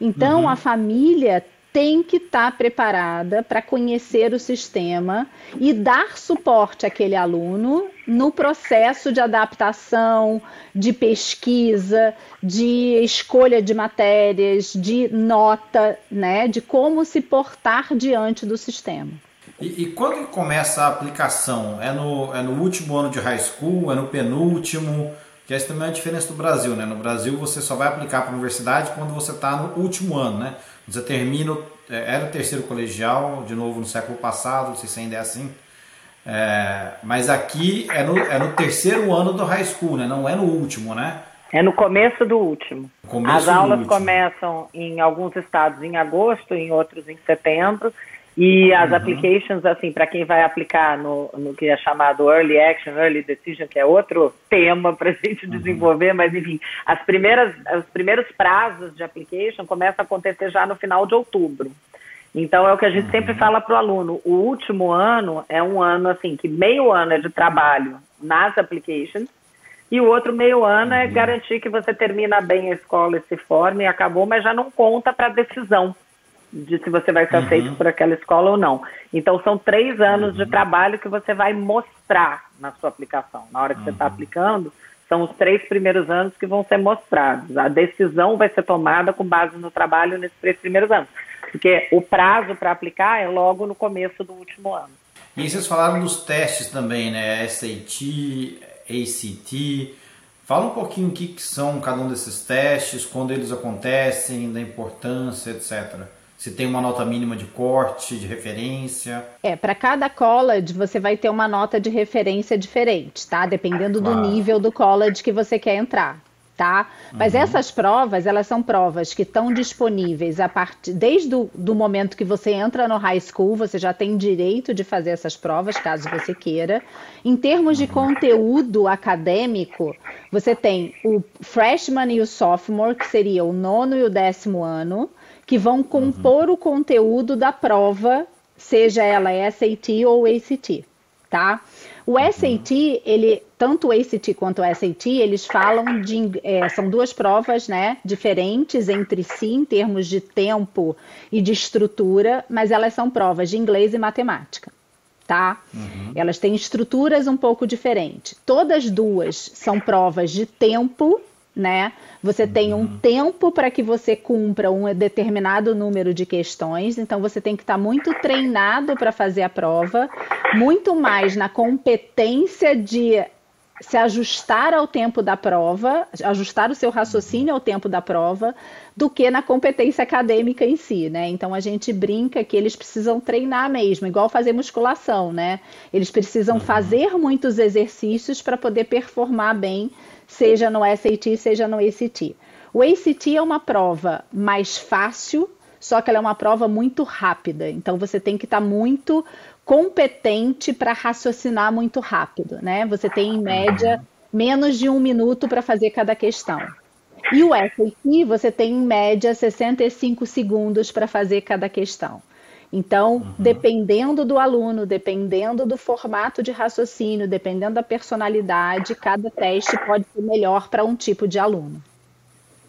Então, uhum. a família tem que estar tá preparada para conhecer o sistema e dar suporte àquele aluno no processo de adaptação, de pesquisa, de escolha de matérias, de nota, né, de como se portar diante do sistema. E, e quando começa a aplicação? É no, é no último ano de high school? É no penúltimo? Que essa também é a diferença do Brasil, né? No Brasil você só vai aplicar para a universidade quando você está no último ano, né? Você termina, é, era o terceiro colegial, de novo no século passado, não sei se ainda é assim. É, mas aqui é no, é no terceiro ano do high school, né? Não é no último, né? É no começo do último. Começo As aulas último. começam em alguns estados em agosto, em outros em setembro. E as uhum. applications, assim, para quem vai aplicar no, no que é chamado Early Action, Early Decision, que é outro tema para a <laughs> gente uhum. desenvolver, mas enfim, as primeiras, os primeiros prazos de application começam a acontecer já no final de outubro. Então é o que a gente uhum. sempre fala para o aluno. O último ano é um ano assim que meio ano é de trabalho nas applications e o outro meio ano é uhum. garantir que você termina bem a escola e se forme e acabou, mas já não conta para a decisão de se você vai ser aceito uhum. por aquela escola ou não. Então, são três anos uhum. de trabalho que você vai mostrar na sua aplicação. Na hora que tá uhum. você está aplicando, são os três primeiros anos que vão ser mostrados. A decisão vai ser tomada com base no trabalho nesses três primeiros anos. Porque o prazo para aplicar é logo no começo do último ano. E vocês falaram dos testes também, né? SAT, ACT. Fala um pouquinho o que, que são cada um desses testes, quando eles acontecem, da importância, etc se tem uma nota mínima de corte, de referência. É, para cada college você vai ter uma nota de referência diferente, tá? Dependendo claro. do nível do college que você quer entrar. Tá? Mas uhum. essas provas, elas são provas que estão disponíveis a partir desde o do momento que você entra no high school, você já tem direito de fazer essas provas, caso você queira. Em termos de uhum. conteúdo acadêmico, você tem o freshman e o sophomore, que seria o nono e o décimo ano que vão compor uhum. o conteúdo da prova, seja ela SAT ou ACT, tá? O uhum. SAT, ele, tanto o ACT quanto o SAT, eles falam de, é, são duas provas, né, diferentes entre si em termos de tempo e de estrutura, mas elas são provas de inglês e matemática, tá? Uhum. Elas têm estruturas um pouco diferentes. Todas duas são provas de tempo né? Você tem um uhum. tempo para que você cumpra um determinado número de questões, então você tem que estar tá muito treinado para fazer a prova, muito mais na competência de se ajustar ao tempo da prova, ajustar o seu raciocínio ao tempo da prova, do que na competência acadêmica em si, né? Então a gente brinca que eles precisam treinar mesmo, igual fazer musculação, né? Eles precisam uhum. fazer muitos exercícios para poder performar bem, seja no SAT, seja no ACT. O ACT é uma prova mais fácil, só que ela é uma prova muito rápida. Então você tem que estar tá muito competente para raciocinar muito rápido, né? Você tem em média menos de um minuto para fazer cada questão. E o SAT você tem em média 65 segundos para fazer cada questão. Então, uhum. dependendo do aluno, dependendo do formato de raciocínio, dependendo da personalidade, cada teste pode ser melhor para um tipo de aluno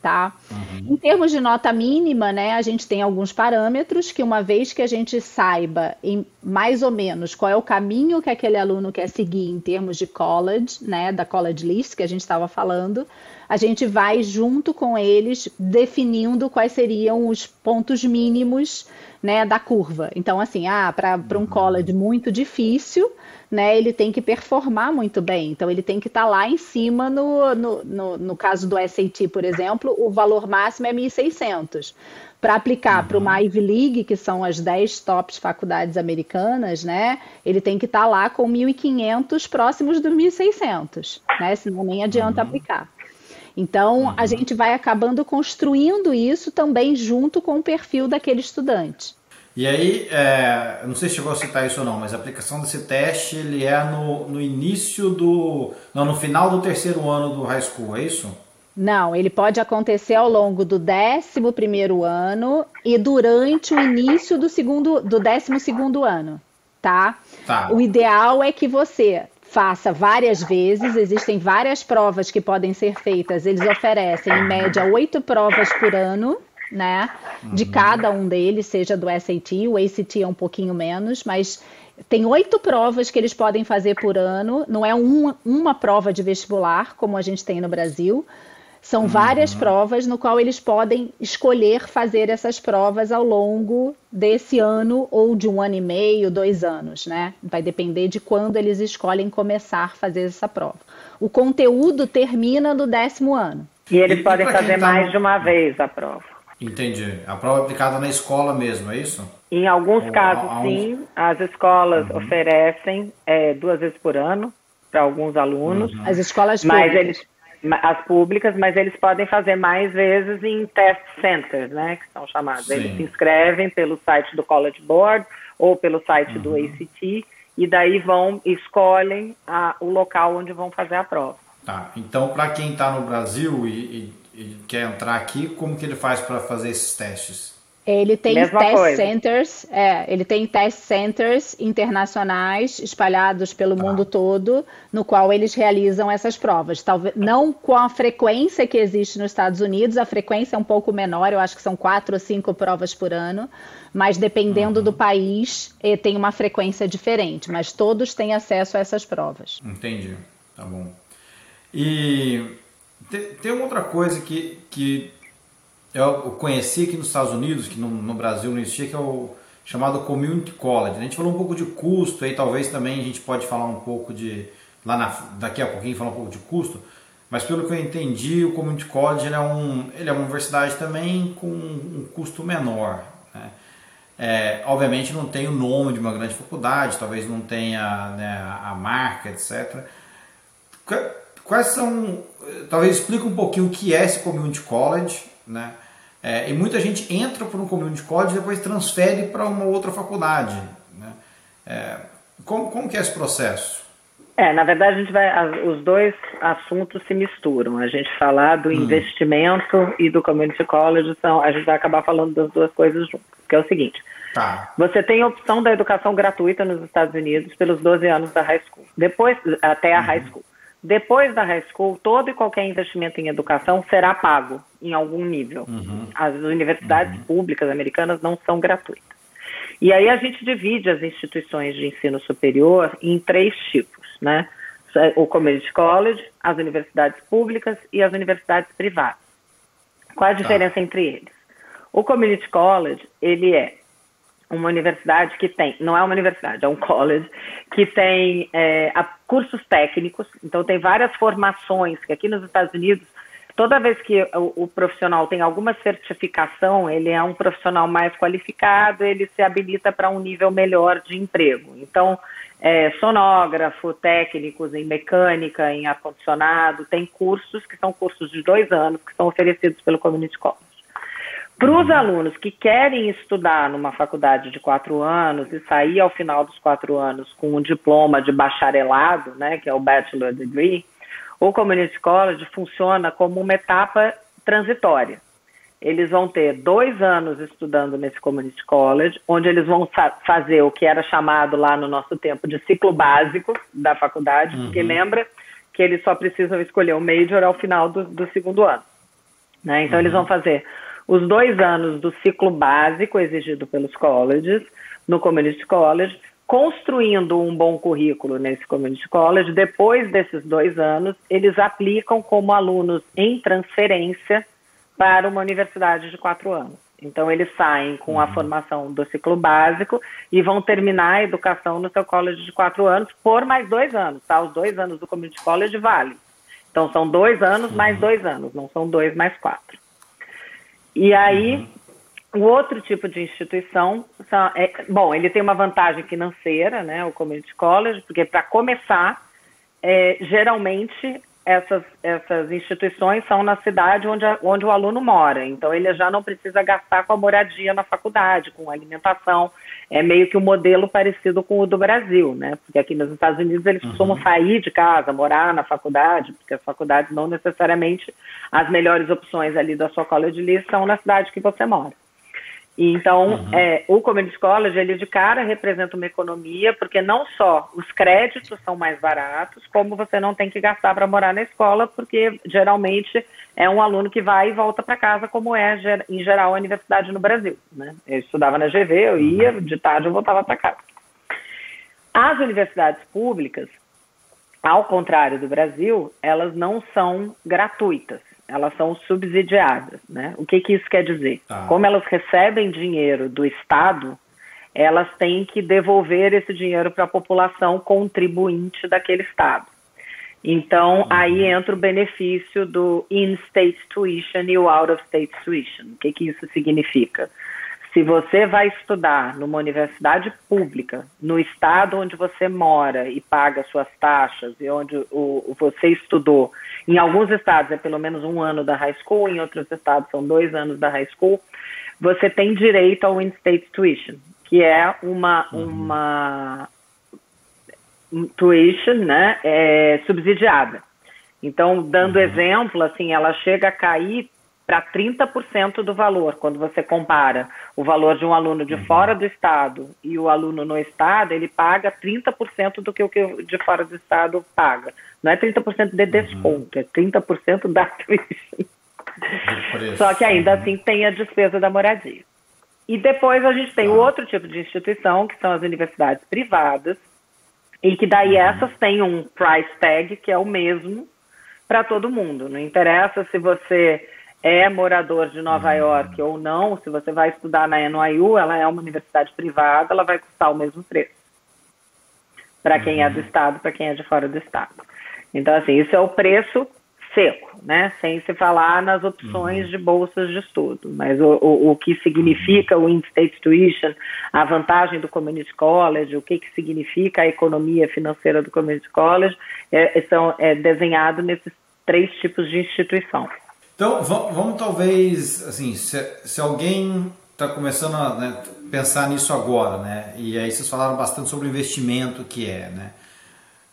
tá? Uhum. Em termos de nota mínima, né, a gente tem alguns parâmetros que uma vez que a gente saiba em mais ou menos qual é o caminho que aquele aluno quer seguir em termos de college, né, da college list que a gente estava falando, a gente vai junto com eles definindo quais seriam os pontos mínimos, né, da curva. Então, assim, ah, para um college muito difícil, né, ele tem que performar muito bem. Então, ele tem que estar tá lá em cima, no, no, no, no, caso do SAT, por exemplo, o valor máximo é 1.600. Para aplicar uhum. para uma Ivy League, que são as 10 tops faculdades americanas, né, ele tem que estar tá lá com 1.500 próximos dos 1.600, né, senão nem adianta uhum. aplicar. Então, uhum. a gente vai acabando construindo isso também junto com o perfil daquele estudante. E aí, é, não sei se chegou a citar isso ou não, mas a aplicação desse teste ele é no, no início do. Não, no final do terceiro ano do high school, é isso? Não, ele pode acontecer ao longo do 11 primeiro ano e durante o início do segundo, do 12 segundo ano, tá? tá? O ideal é que você faça várias vezes, existem várias provas que podem ser feitas, eles oferecem em média oito provas por ano, né? De uhum. cada um deles, seja do SAT, o ACT é um pouquinho menos, mas tem oito provas que eles podem fazer por ano, não é um, uma prova de vestibular, como a gente tem no Brasil. São uhum. várias provas no qual eles podem escolher fazer essas provas ao longo desse ano ou de um ano e meio, dois anos, né? Vai depender de quando eles escolhem começar a fazer essa prova. O conteúdo termina no décimo ano. E eles e podem fazer tá... mais de uma vez a prova. Entendi. A prova é aplicada na escola mesmo, é isso? Em alguns Ou, casos, a, a sim. As escolas uhum. oferecem é, duas vezes por ano para alguns alunos. Uhum. As escolas mas públicas. Eles, as públicas, mas eles podem fazer mais vezes em test centers, né, que são chamados. Sim. Eles se inscrevem pelo site do College Board ou pelo site uhum. do ACT e daí vão escolhem a, o local onde vão fazer a prova. Tá. Então, para quem está no Brasil e, e ele quer entrar aqui, como que ele faz para fazer esses testes? Ele tem Mesma test coisa. centers, é, ele tem test centers internacionais espalhados pelo ah. mundo todo, no qual eles realizam essas provas. Talvez não com a frequência que existe nos Estados Unidos, a frequência é um pouco menor, eu acho que são quatro ou cinco provas por ano, mas dependendo uhum. do país, eh, tem uma frequência diferente, mas todos têm acesso a essas provas. Entendi, tá bom. E tem, tem uma outra coisa que, que eu conheci aqui nos Estados Unidos, que no, no Brasil não existia, que é o chamado Community College. A gente falou um pouco de custo, aí talvez também a gente pode falar um pouco de, lá na, daqui a pouquinho falar um pouco de custo, mas pelo que eu entendi, o Community College é, um, ele é uma universidade também com um custo menor. Né? É, obviamente não tem o nome de uma grande faculdade, talvez não tenha né, a marca, etc. Quais são, talvez explique um pouquinho o que é esse Community College, né? É, e muita gente entra por um Community College e depois transfere para uma outra faculdade, né? É, como, como que é esse processo? É, na verdade, a gente vai, os dois assuntos se misturam. A gente falar do hum. investimento e do community college, são, a gente vai acabar falando das duas coisas juntas. Que é o seguinte: tá. você tem a opção da educação gratuita nos Estados Unidos pelos 12 anos da high school, depois até a uhum. high school. Depois da high school, todo e qualquer investimento em educação será pago em algum nível. Uhum. As universidades uhum. públicas americanas não são gratuitas. E aí a gente divide as instituições de ensino superior em três tipos, né? o Community College, as universidades públicas e as universidades privadas. Qual a tá. diferença tá. entre eles? O Community College, ele é uma universidade que tem, não é uma universidade, é um college, que tem é, cursos técnicos, então tem várias formações, que aqui nos Estados Unidos, toda vez que o, o, profissional tem alguma certificação, ele é um profissional mais qualificado, ele se habilita para um nível melhor de emprego. Então, é, sonógrafo, técnicos em mecânica, em ar-condicionado, tem cursos que são cursos de dois anos, que são oferecidos pelo Community College. Para os alunos que querem estudar numa faculdade de quatro anos e sair ao final dos quatro anos com um diploma de bacharelado, né, que é o Bachelor Degree, o Community College funciona como uma etapa transitória. Eles vão ter dois anos estudando nesse Community College, onde eles vão fa fazer o que era chamado lá no nosso tempo de ciclo básico da faculdade, uhum. porque lembra que eles só precisam escolher o major ao final do, do segundo ano. Né? Então, uhum. eles vão fazer os dois anos do ciclo básico exigido pelos colleges, no Community College, construindo um bom currículo nesse Community College. Depois desses dois anos, eles aplicam como alunos em transferência para uma universidade de quatro anos. Então, eles saem com a uhum. formação do ciclo básico e vão terminar a educação no seu college de quatro anos por mais dois anos, tá? Os dois anos do Community College vale. Então, são dois anos mais uhum. dois anos, não são dois mais quatro. E aí, o outro tipo de instituição, são, é, bom, ele tem uma vantagem financeira, né, o Community College, porque para começar, é, geralmente essas, essas instituições são na cidade onde, a, onde o aluno mora. Então, ele já não precisa gastar com a moradia na faculdade, com alimentação. É meio que um modelo parecido com o do Brasil, né? Porque aqui nos Estados Unidos eles uhum. costumam sair de casa, morar na faculdade, porque as faculdades não necessariamente as melhores opções ali da sua college list são na cidade que você mora. E então, uhum. é, o Community College, ele de cara representa uma economia, porque não só os créditos são mais baratos, como você não tem que gastar para morar na escola, porque geralmente é um aluno que vai e volta para casa, como é em geral a universidade no Brasil. Né? Eu estudava na GV, eu ia, uhum. de tarde eu voltava para casa. As universidades públicas, ao contrário do Brasil, elas não são gratuitas elas são subsidiadas. Né? O que, que isso quer dizer? Tá. Como elas recebem dinheiro do Estado, elas têm que devolver esse dinheiro para a população contribuinte daquele Estado. Então, uhum. aí entra o benefício do in-state tuition e o out-of-state tuition. O que, que isso significa? Se você vai estudar numa universidade pública, no estado onde você mora e paga suas taxas e onde o, você estudou, em alguns estados é pelo menos um ano da high school, em outros estados são dois anos da high school, você tem direito ao in-state tuition, que é uma, uhum. uma tuition né, é, subsidiada. Então, dando uhum. exemplo, assim, ela chega a cair para 30% do valor, quando você compara o valor de um aluno de fora do estado e o aluno no estado, ele paga 30% do que o que de fora do estado paga. Não é 30% de desconto, é 30% da <laughs> tuition. Só que ainda assim tem a despesa da moradia. E depois a gente tem o outro tipo de instituição, que são as universidades privadas, e que daí uhum. essas têm um price tag que é o mesmo para todo mundo. Não interessa se você é morador de Nova uhum. York ou não, se você vai estudar na NYU, ela é uma universidade privada, ela vai custar o mesmo preço. Para quem é do uhum. estado, para quem é de fora do estado. Então, assim, isso é o preço seco, né? Sem se falar nas opções uhum. de bolsas de estudo. Mas o, o, o que significa o in-state tuition, a vantagem do community college, o que, que significa a economia financeira do community college, é, são, é desenhado nesses três tipos de instituição. Então, vamos, talvez, assim, se, se alguém está começando a né, pensar nisso agora, né? E aí vocês falaram bastante sobre o investimento que é, né?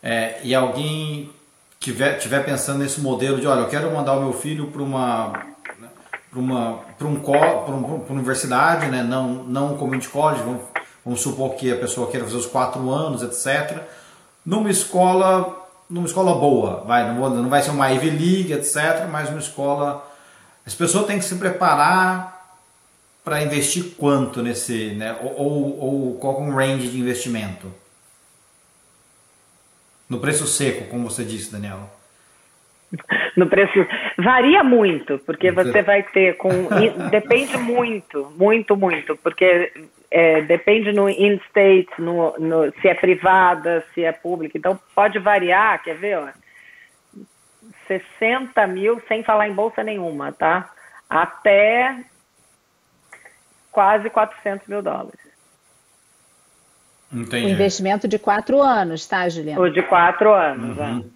É, e alguém tiver, tiver pensando nesse modelo de, olha, eu quero mandar o meu filho para uma para uma para um, para uma universidade, né? Não não um community college, vamos, vamos supor que a pessoa queira fazer os quatro anos, etc. Numa escola numa escola boa, vai, não, não vai ser uma Ivy League, etc., mas uma escola. As pessoas têm que se preparar para investir quanto nesse, né? Ou, ou, ou qual é um range de investimento? No preço seco, como você disse, Daniela. <laughs> No preço varia muito, porque você vai ter com depende muito, muito, muito, porque é, depende no in-state, no, no, se é privada, se é pública, então pode variar, quer ver? Ó, 60 mil sem falar em bolsa nenhuma, tá? Até quase 400 mil dólares. Entendi. O investimento de quatro anos, tá, Juliana? O de quatro anos, uhum. é.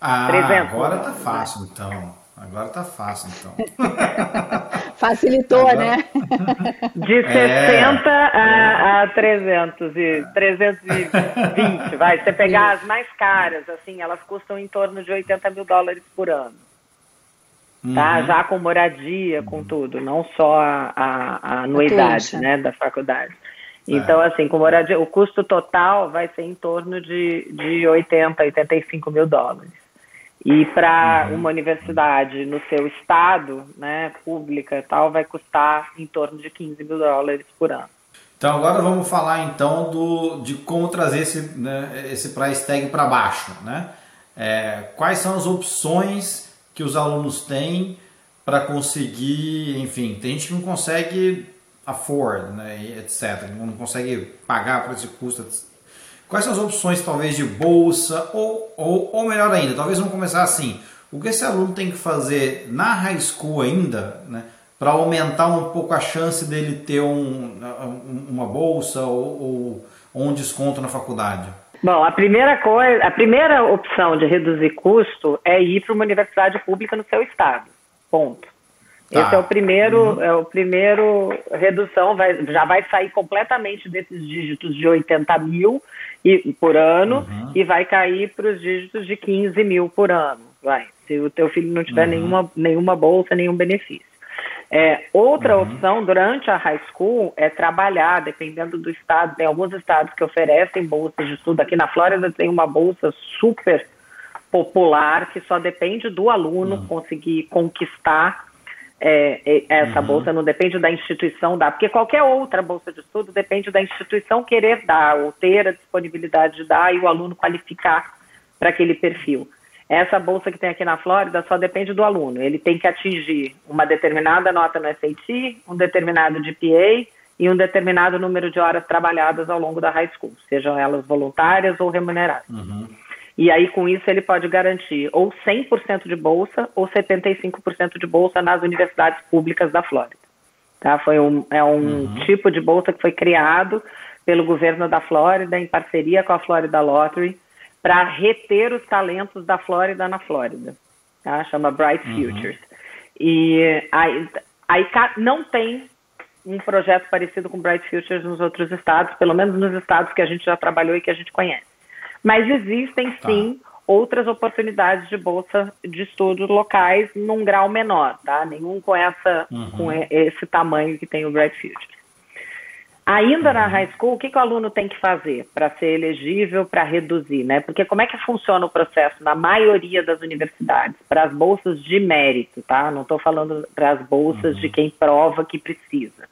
Ah, 300 agora tá fácil, então. Agora tá fácil, então. <laughs> Facilitou, agora... né? <laughs> De 60 é... a, a 300 e 320, vai. Você pegar as mais caras, assim, elas custam em torno de 80 mil dólares por ano. Tá? Uhum. Já com moradia, com tudo, não só a, a, a anuidade né, da faculdade. É. Então, assim, com moradia, o custo total vai ser em torno de, de 80, 85 mil dólares. E para uhum. uma universidade no seu estado, né, pública e tal, vai custar em torno de 15 mil dólares por ano. Então agora vamos falar então do, de como trazer esse, né, esse price tag para baixo. Né? É, quais são as opções que os alunos têm para conseguir, enfim, tem gente que não consegue afford, né, etc. Não consegue pagar por esse custo, Quais são as opções, talvez, de bolsa? Ou, ou, ou melhor ainda, talvez vamos começar assim. O que esse aluno tem que fazer na high school ainda, né, para aumentar um pouco a chance dele ter um, uma bolsa ou, ou um desconto na faculdade? Bom, a primeira coisa, a primeira opção de reduzir custo é ir para uma universidade pública no seu estado. Ponto. Tá. Esse é o primeiro, uhum. é o primeiro redução, vai, já vai sair completamente desses dígitos de 80 mil e, por ano uhum. e vai cair para os dígitos de 15 mil por ano. Vai, se o teu filho não tiver uhum. nenhuma, nenhuma bolsa, nenhum benefício. É, outra uhum. opção durante a high school é trabalhar, dependendo do estado. Tem alguns estados que oferecem bolsas de estudo. Aqui na Flórida tem uma bolsa super popular que só depende do aluno uhum. conseguir conquistar é, é, essa uhum. bolsa não depende da instituição dar, porque qualquer outra bolsa de estudo depende da instituição querer dar ou ter a disponibilidade de dar e o aluno qualificar para aquele perfil. Essa bolsa que tem aqui na Flórida só depende do aluno. Ele tem que atingir uma determinada nota no SAT, um determinado GPA e um determinado número de horas trabalhadas ao longo da high school, sejam elas voluntárias ou remuneradas. Uhum. E aí, com isso, ele pode garantir ou 100% de bolsa ou 75% de bolsa nas universidades públicas da Flórida. Tá? Foi um, é um uhum. tipo de bolsa que foi criado pelo governo da Flórida em parceria com a Florida Lottery para reter os talentos da Flórida na Flórida. Tá? Chama Bright uhum. Futures. E aí, aí não tem um projeto parecido com Bright Futures nos outros estados, pelo menos nos estados que a gente já trabalhou e que a gente conhece. Mas existem tá. sim outras oportunidades de bolsa de estudo locais num grau menor, tá? Nenhum com essa uhum. com esse tamanho que tem o Bright Future. Ainda uhum. na high school, o que, que, o aluno tem que fazer para ser elegível, para reduzir, né? Porque como é que funciona o processo na maioria das universidades? Para as bolsas de mérito, tá? Não estou falando para as bolsas uhum. de quem prova que precisa,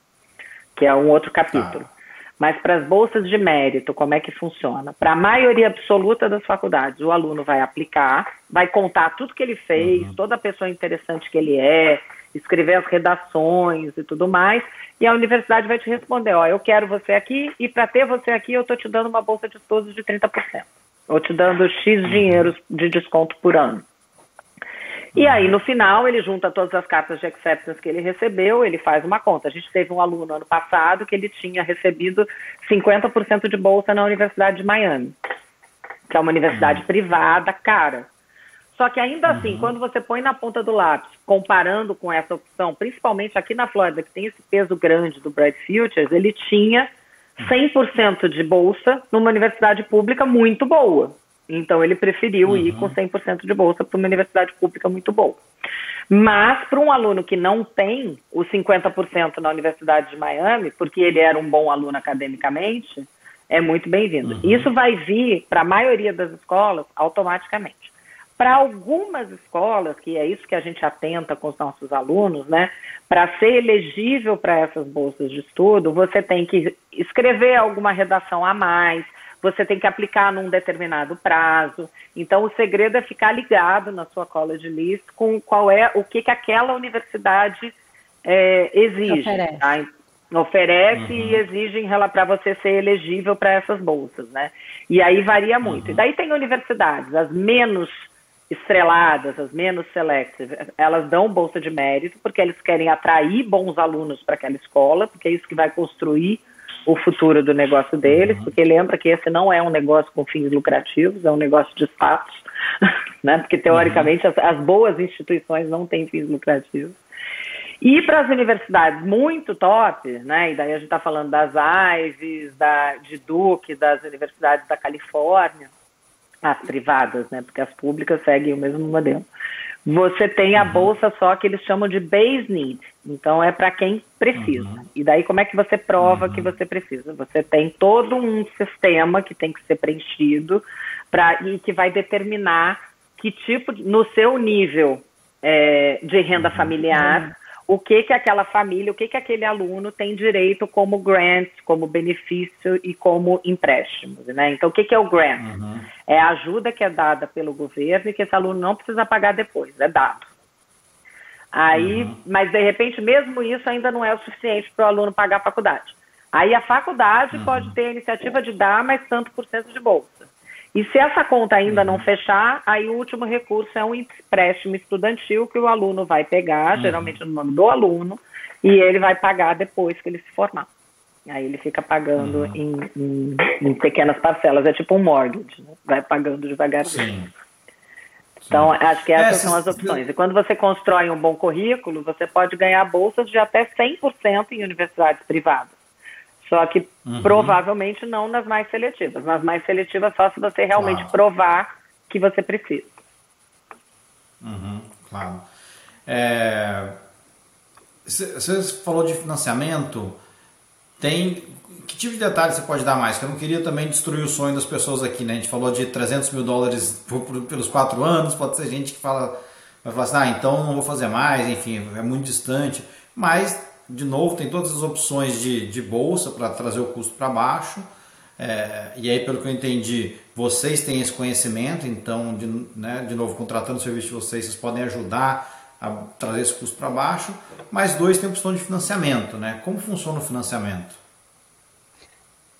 que é um outro capítulo. Tá. Mas para as bolsas de mérito, como é que funciona? Para a maioria absoluta das faculdades, o aluno vai aplicar, vai contar tudo que ele fez, uhum. toda a pessoa interessante que ele é, escrever as redações e tudo mais, e a universidade vai te responder, ó, eu quero você aqui e para ter você aqui eu estou te dando uma bolsa de estudos de 30%, ou te dando X uhum. dinheiros de desconto por ano. E aí, no final, ele junta todas as cartas de acceptance que ele recebeu, ele faz uma conta. A gente teve um aluno ano passado que ele tinha recebido 50% de bolsa na Universidade de Miami, que é uma universidade uhum. privada cara. Só que ainda assim, uhum. quando você põe na ponta do lápis, comparando com essa opção, principalmente aqui na Flórida, que tem esse peso grande do Bright Futures, ele tinha 100% de bolsa numa universidade pública muito boa. Então ele preferiu uhum. ir com 100% de bolsa para uma universidade pública muito boa. Mas para um aluno que não tem os 50% na Universidade de Miami, porque ele era um bom aluno academicamente, é muito bem-vindo. Uhum. Isso vai vir para a maioria das escolas automaticamente. Para algumas escolas, que é isso que a gente atenta com os nossos alunos, né? Para ser elegível para essas bolsas de estudo, você tem que escrever alguma redação a mais, você tem que aplicar num determinado prazo. Então, o segredo é ficar ligado na sua college list com qual é o que, que aquela universidade é, exige. Oferece. Tá? Oferece uhum. e exige para você ser elegível para essas bolsas, né? E aí varia muito. Uhum. E daí tem universidades, as menos estreladas, as menos selective, elas dão bolsa de mérito porque eles querem atrair bons alunos para aquela escola, porque é isso que vai construir o futuro do negócio deles, uhum. porque lembra que esse não é um negócio com fins lucrativos, é um negócio de status, <laughs> né? Porque teoricamente uhum. as, as, boas instituições não têm fins lucrativos. E para as universidades muito top, né? E daí a gente está falando das Ives, da, de Duke, das universidades da Califórnia, as privadas, né? Porque as públicas seguem o mesmo modelo. Você tem a uhum. bolsa só que eles chamam de base need. Então é para quem precisa. Uhum. E daí como é que você prova uhum. que você precisa? Você tem todo um sistema que tem que ser preenchido para e que vai determinar que tipo no seu nível é, de renda uhum. familiar uhum o que que aquela família, o que que aquele aluno tem direito como grant, como benefício e como empréstimos, né? Então, o que que é o grant? É a ajuda que é dada pelo governo e que esse aluno não precisa pagar depois, é dado. Aí, uhum. mas de repente, mesmo isso ainda não é o suficiente para o aluno pagar a faculdade. Aí a faculdade uhum. pode ter a iniciativa de dar mais tanto por cento de bolsa. E se essa conta ainda não uhum. fechar, aí o último recurso é um empréstimo estudantil que o aluno vai pegar, uhum. geralmente no nome do aluno, e ele vai pagar depois que ele se formar. Aí ele fica pagando uhum. em, em, em, pequenas parcelas, é tipo um mortgage, né? vai pagando devagarzinho. Sim. Então, acho que essas é, são as opções. E quando você constrói um bom currículo, você pode ganhar bolsas de até 100% em universidades privadas. Só que uhum. provavelmente não nas mais seletivas. Nas mais seletivas, só se você realmente claro. provar que você precisa. Uhum, claro. É, você falou de financiamento. Tem. Que tipo de detalhe você pode dar mais? Que eu não queria também destruir o sonho das pessoas aqui, né? A gente falou de 300 mil dólares por, por, pelos quatro anos. Pode ser gente que fala, vai falar assim, ah, então não vou fazer mais, enfim, é muito distante. Mas de novo, tem todas as opções de, de bolsa para trazer o custo para baixo. É, e aí, pelo que eu entendi, vocês têm esse conhecimento, então, de, né, de novo, contratando o serviço de vocês, vocês podem ajudar a trazer esse custo para baixo. Mas dois, tem a opção de financiamento, né? Como funciona o financiamento?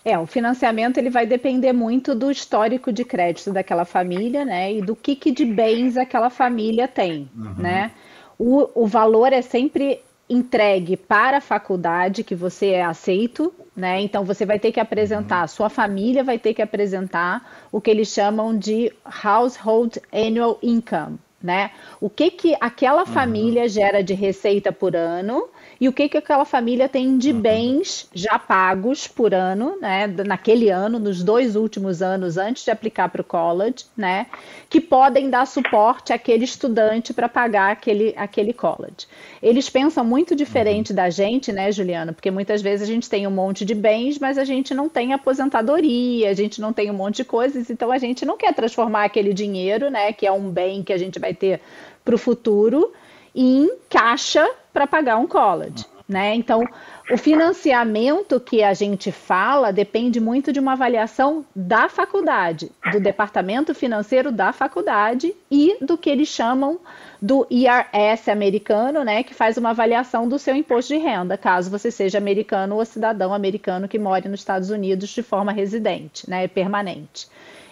É, o financiamento ele vai depender muito do histórico de crédito daquela família, né? E do que, que de bens aquela família tem, uhum. né? O, o valor é sempre entregue para a faculdade que você é aceito, né? Então você vai ter que apresentar, uhum. sua família vai ter que apresentar o que eles chamam de household annual income, né? O que que aquela uhum. família gera de receita por ano e o que, que aquela família tem de uhum. bens já pagos por ano, né, naquele ano, nos dois últimos anos antes de aplicar para o college, né, que podem dar suporte àquele estudante para pagar aquele, aquele college. Eles pensam muito diferente uhum. da gente, né, Juliana, porque muitas vezes a gente tem um monte de bens, mas a gente não tem aposentadoria, a gente não tem um monte de coisas, então a gente não quer transformar aquele dinheiro, né, que é um bem que a gente vai ter para o futuro, em caixa para pagar um college. Né? Então, o financiamento que a gente fala depende muito de uma avaliação da faculdade, do departamento financeiro da faculdade e do que eles chamam do IRS americano, né, que faz uma avaliação do seu imposto de renda, caso você seja americano ou cidadão americano que more nos Estados Unidos de forma residente, né, permanente.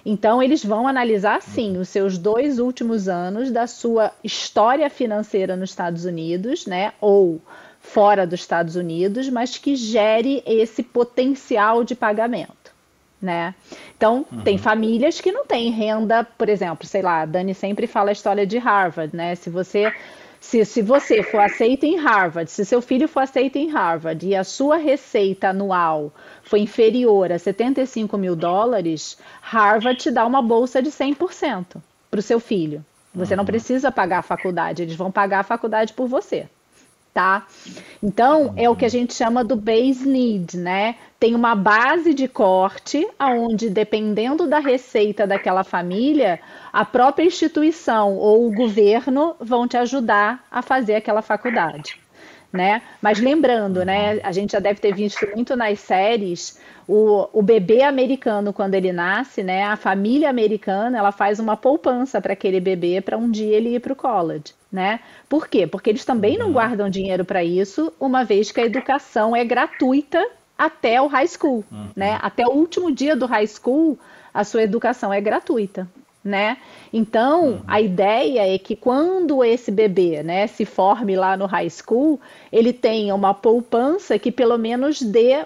Então, eles vão analisar, sim, os seus dois últimos anos da sua história financeira nos Estados Unidos, né? Ou fora dos Estados Unidos, mas que gere esse potencial de pagamento. Né? Então, uhum. tem famílias que não têm renda, por exemplo, sei lá, a Dani sempre fala a história de Harvard, né? Se você se, se você for aceito em Harvard, se seu filho for aceito em Harvard e a sua receita anual foi inferior a 75 mil dólares, Harvard te dá uma bolsa de 100% para o seu filho. Você uhum. não precisa pagar a faculdade, eles vão pagar a faculdade por você tá? Então, é o que a gente chama do base need, né? Tem uma base de corte, aonde dependendo da receita daquela família, a própria instituição ou o governo vão te ajudar a fazer aquela faculdade. Né? Mas lembrando, né? A gente já deve ter visto muito nas séries o, o bebê americano quando ele nasce, né? A família americana ela faz uma poupança para aquele bebê para um dia ele ir para o college, né? Por quê? Porque eles também não uhum. guardam dinheiro para isso, uma vez que a educação é gratuita até o high school, uhum. né? Até o último dia do high school, a sua educação é gratuita né? Então, uhum. a ideia é que quando esse bebê, né, se forme lá no high school, ele tenha uma poupança que pelo menos dê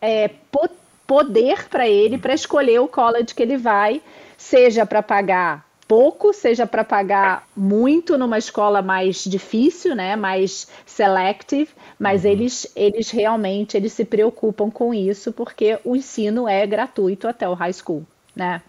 é, poder para ele para escolher o college que ele vai, seja para pagar pouco, seja para pagar muito numa escola mais difícil, né, mais selective, mas uhum. eles, eles realmente eles se preocupam com isso porque o ensino é gratuito até o high school, né?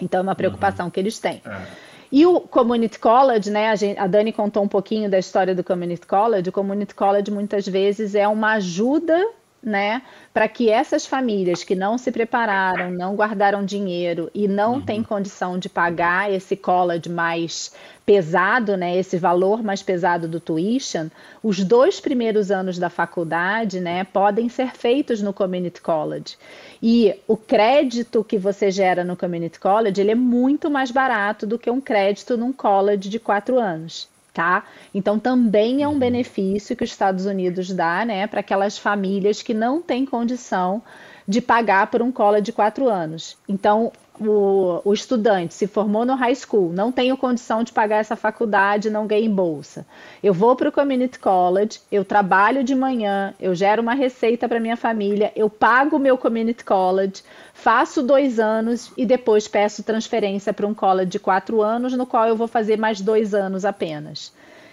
Então, é uma preocupação uhum. que eles têm. É. E o Community College, né? A, gente, a, Dani contou um pouquinho da história do Community College. O Community College muitas vezes é uma ajuda né, para que essas famílias que não se prepararam, não guardaram dinheiro e não uhum. têm condição de pagar esse college mais pesado, né, esse valor mais pesado do tuition, os dois primeiros anos da faculdade, né, podem ser feitos no community college. E o crédito que você gera no community college, ele é muito mais barato do que um crédito num college de quatro anos tá? Então também é um benefício que os Estados Unidos dá, né, para aquelas famílias que não têm condição de pagar por um cola de quatro anos. Então o, o, estudante se formou no high school, não tenho condição de pagar essa faculdade, não ganhei bolsa. Eu vou para o community college, eu trabalho de manhã, eu gero uma receita para minha família, eu pago o meu community college, faço dois anos e depois peço transferência para um college de quatro anos, no qual eu vou fazer mais dois anos apenas.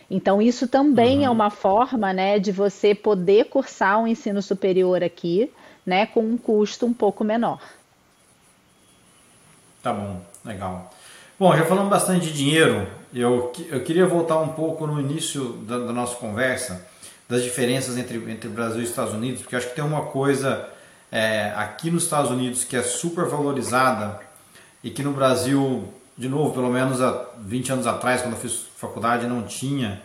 Então, isso também é uhum. é uma forma né, de você poder cursar um ensino superior aqui, né, com um custo um pouco menor. Tá bom, legal. Bom, já falamos bastante de dinheiro. Eu, eu queria voltar um pouco no início da, da nossa conversa, das diferenças entre, entre Brasil e Estados Unidos, porque acho que tem uma coisa é, aqui nos Estados Unidos que é super valorizada e que no Brasil, de novo, pelo menos há 20 anos atrás, quando eu fiz faculdade, não tinha,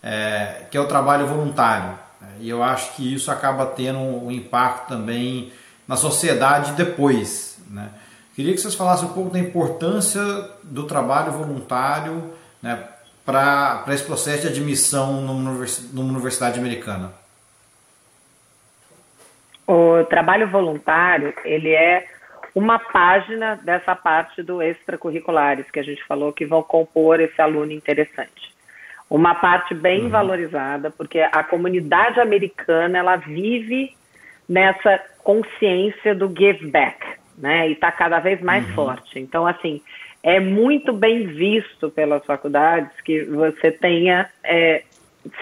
é, que é o trabalho voluntário. E eu acho que isso acaba tendo um impacto também na sociedade depois. Né? Queria que vocês falassem um pouco da importância do trabalho voluntário né, para esse processo de admissão numa universidade americana. O trabalho voluntário, ele é uma página dessa parte do extracurriculares que a gente falou que vão compor esse aluno interessante. Uma parte bem uhum. valorizada, porque a comunidade americana ela vive nessa consciência do give back né? E está cada vez mais uhum. forte. Então, assim, é muito bem visto pelas faculdades que você tenha é,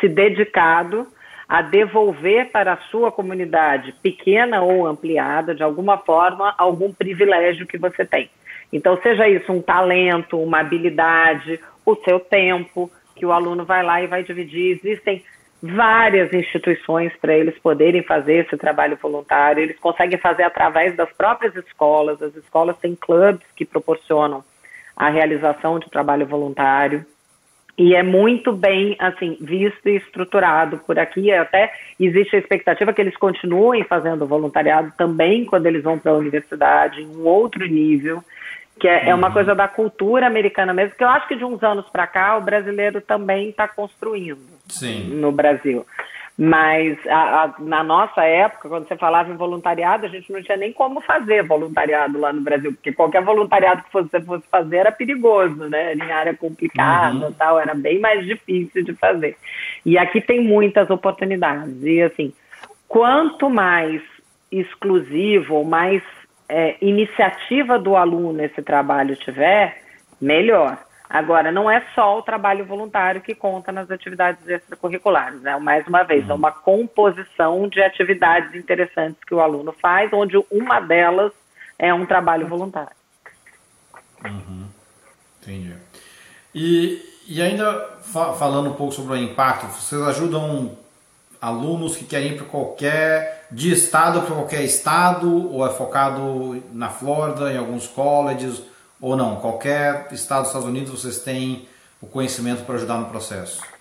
se dedicado a devolver para a sua comunidade, pequena ou ampliada, de alguma forma, algum privilégio que você tem. Então, seja isso um talento, uma habilidade, o seu tempo, que o aluno vai lá e vai dividir. Existem várias instituições para eles poderem fazer esse trabalho voluntário. Eles conseguem fazer através das próprias escolas. As escolas têm clubes que proporcionam a realização de trabalho voluntário. E é muito bem assim visto e estruturado por aqui. Até existe a expectativa que eles continuem fazendo voluntariado também quando eles vão para a universidade, em um outro nível que é, é, uma uhum. coisa da cultura americana mesmo, que eu acho que de uns anos para cá o brasileiro também está construindo Sim. no Brasil. Mas a, a, na nossa época, quando você falava em voluntariado, a gente não tinha nem como fazer voluntariado lá no Brasil, porque qualquer voluntariado que você fosse fazer era perigoso, né? Em área complicada uhum. tal, era bem mais difícil de fazer. E aqui tem muitas oportunidades. E assim, quanto mais exclusivo, mais é, iniciativa do aluno esse trabalho tiver, melhor. Agora, não é só o trabalho voluntário que conta nas atividades extracurriculares, né? Mais uma vez, é uma composição de atividades interessantes que o aluno faz, onde uma delas é um trabalho voluntário. Uhum. Entendi. E, e ainda fa falando um pouco sobre o impacto, vocês ajudam alunos que querem ir para qualquer de estado para qualquer estado ou é focado na Flórida em alguns colleges ou não. Qualquer estado dos Estados Unidos vocês têm o conhecimento para ajudar no processo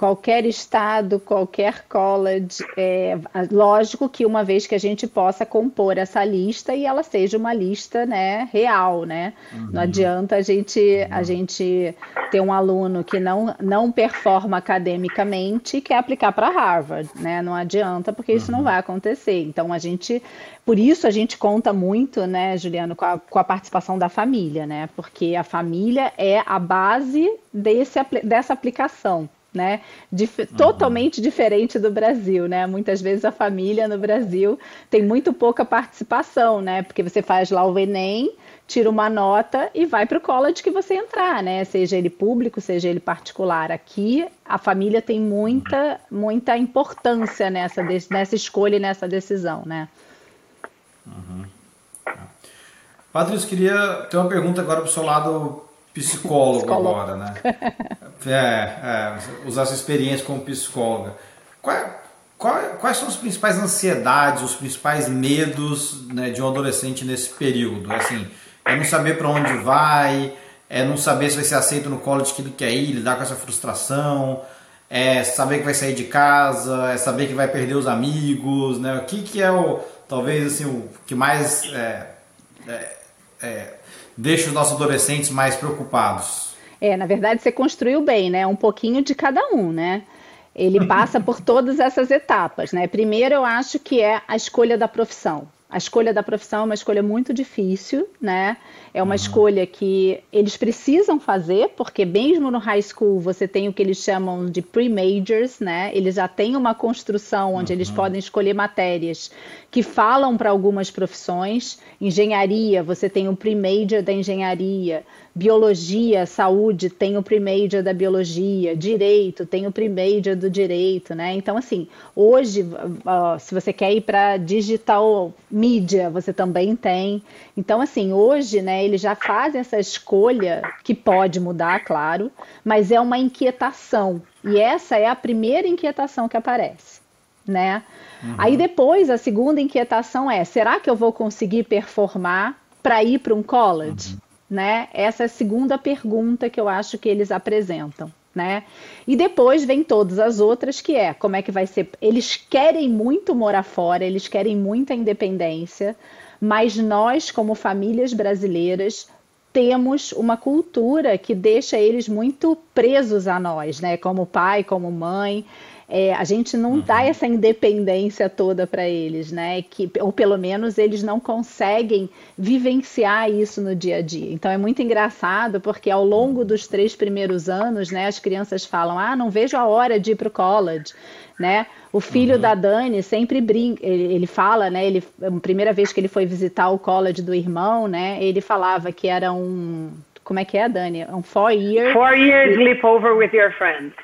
qualquer estado, qualquer college, é, lógico que uma vez que a gente possa compor essa lista e ela seja uma lista, né, real, né? Uhum. Não adianta a gente a gente ter um aluno que não não performa academicamente e quer aplicar para Harvard, né? Não adianta porque isso não uhum. vai acontecer. Então a gente por isso a gente conta muito, né, Juliano, com a, com a participação da família, né? Porque a família é a base desse, dessa aplicação né? Dif uhum. Totalmente diferente do Brasil, né? Muitas vezes a família no Brasil tem muito pouca participação, né? Porque você faz lá o Enem, tira uma nota e vai para o college que você entrar, né? Seja ele público, seja ele particular. Aqui a família tem muita, muita importância nessa, nessa escolha e nessa decisão, né? Uhum. Patrícia, queria ter uma pergunta agora para o seu lado psicólogo, psicólogo. agora, né? É, é, usar essa experiência como psicóloga. Qual, qual, quais são as principais ansiedades, os principais medos né, de um adolescente nesse período? Assim, é não saber para onde vai, é não saber se vai ser aceito no college que ele quer ir, lidar com essa frustração, é saber que vai sair de casa, é saber que vai perder os amigos, né? O que, que é o, talvez assim, o que mais é, é, é deixa os nossos adolescentes mais preocupados? É, na verdade, você construiu bem, né? Um pouquinho de cada um, né? Ele passa por todas essas etapas, né? Primeiro, eu acho que é a escolha da profissão. A escolha da profissão é uma escolha muito difícil, né? É uma uhum. escolha que eles precisam fazer, porque mesmo no high school você tem o que eles chamam de pre-majors, né? Eles já têm uma construção onde uhum. eles podem escolher matérias que falam para algumas profissões. Engenharia, você tem o pre-major da engenharia. Biologia, saúde, tem o pre-major da biologia. Direito, tem o pre-major do direito, né? Então, assim, hoje, uh, se você quer ir para digital mídia, você também tem. Então, assim, hoje, né, eles já fazem essa escolha, que pode mudar, claro, mas é uma inquietação. E essa é a primeira inquietação que aparece, né? Uhum. Aí depois, a segunda inquietação é, será que eu vou conseguir performar para ir para um college? Uhum. Né? Essa é a segunda pergunta que eu acho que eles apresentam. Né? E depois vem todas as outras que é como é que vai ser. Eles querem muito morar fora, eles querem muita independência, mas nós, como famílias brasileiras, temos uma cultura que deixa eles muito presos a nós, né? Como pai, como mãe. É, a gente não uhum. dá essa independência toda para eles, né? Que, ou pelo menos eles não conseguem vivenciar isso no dia a dia. Então é muito engraçado porque ao longo dos três primeiros anos, né, as crianças falam: ah, não vejo a hora de ir para o college. Né? O filho uhum. da Dani sempre brinca, ele, ele, fala, né? Ele, a primeira vez que ele foi visitar o college do irmão, né? Ele falava que era um, como é que é, Dani? Um four year. Four years sleepover with your friends.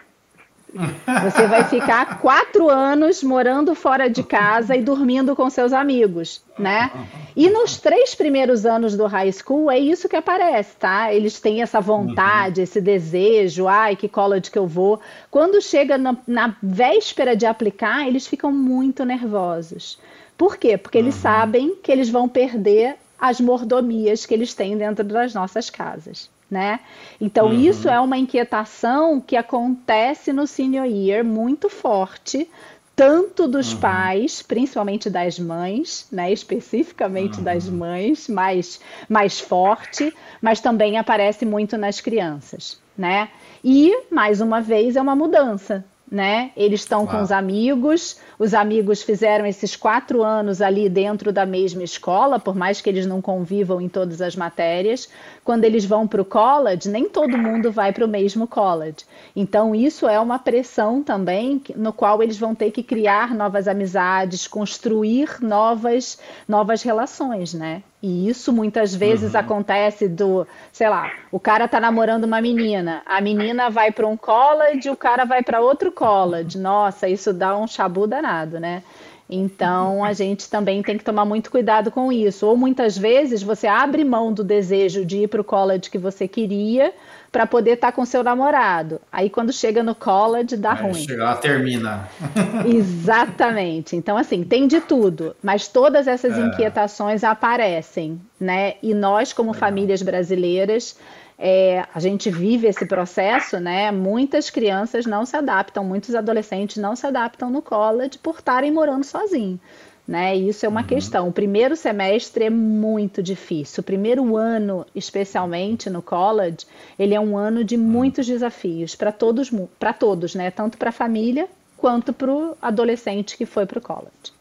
Você vai ficar quatro anos morando fora de casa e dormindo com seus amigos, né? E nos três primeiros anos do high school é isso que aparece, tá? Eles têm essa vontade, esse desejo, ai, que college que eu vou. Quando chega na, na véspera de aplicar, eles ficam muito nervosos. Por quê? Porque eles sabem que eles vão perder as mordomias que eles têm dentro das nossas casas né? Então, uhum. isso é uma inquietação que acontece no senior year muito forte, tanto dos uhum. pais, principalmente das mães, né? especificamente uhum. das mães, mais, mais forte, mas também aparece muito nas crianças. Né? E, mais uma vez, é uma mudança né? Eles estão com os amigos, os amigos fizeram esses quatro anos ali dentro da mesma escola, por mais que eles não convivam em todas as matérias. Quando eles vão para o college, nem todo mundo vai para o mesmo college. Então, isso é uma pressão também no qual eles vão ter que criar novas amizades, construir novas, novas relações, né? E isso muitas vezes uhum. acontece do, sei lá, o cara tá namorando uma menina, a menina vai para um college, o cara vai para outro college. Nossa, isso dá um chabu danado, né? Então a gente também tem que tomar muito cuidado com isso. Ou muitas vezes você abre mão do desejo de ir para o college que você queria para poder estar tá com seu namorado. Aí quando chega no college dá ruim. Chega lá termina. <laughs> <laughs> Exatamente. Então assim tem de tudo, mas todas essas é. inquietações aparecem, né? E nós como Legal. famílias brasileiras é, a gente vive esse processo, né? Muitas crianças não se adaptam, muitos adolescentes não se adaptam no college por estarem morando sozinhos. Né? Isso é uma uhum. questão. O primeiro semestre é muito difícil. O primeiro ano, especialmente no college, ele é um ano de uhum. muitos desafios para todos, para todos, né? Tanto para a família quanto para o adolescente que foi para o college.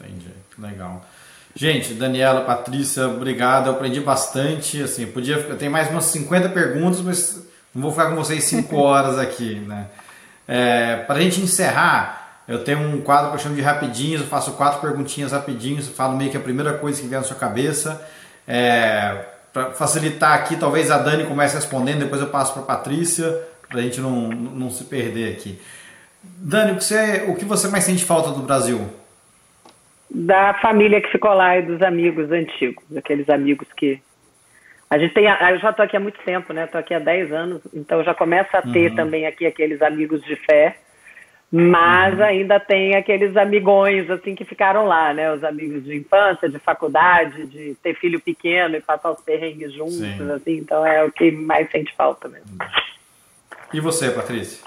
Entendi, legal. Gente, Daniela, Patrícia, obrigado. Eu aprendi bastante. Assim, podia, eu tenho mais umas 50 perguntas, mas não vou ficar com vocês 5 <laughs> horas aqui, né? É, Para a gente encerrar, eu tenho um quadro que eu chamo de rapidinhos. Eu faço quatro perguntinhas rapidinhos. falo meio que a primeira coisa que vier na sua cabeça. É, para facilitar aqui, talvez a Dani comece respondendo, depois eu passo para a Patrícia, para a gente não, não se perder aqui. Dani, o que, você, o que você mais sente falta do Brasil? da família que ficou lá e dos amigos antigos, aqueles amigos que a gente tem, eu já estou aqui há muito tempo, né? Estou aqui há 10 anos, então já começa a ter uhum. também aqui aqueles amigos de fé, mas uhum. ainda tem aqueles amigões assim que ficaram lá, né? Os amigos de infância, de faculdade, de ter filho pequeno e passar os perrengues juntos, Sim. assim. Então é o que mais sente falta mesmo. E você, Patrícia?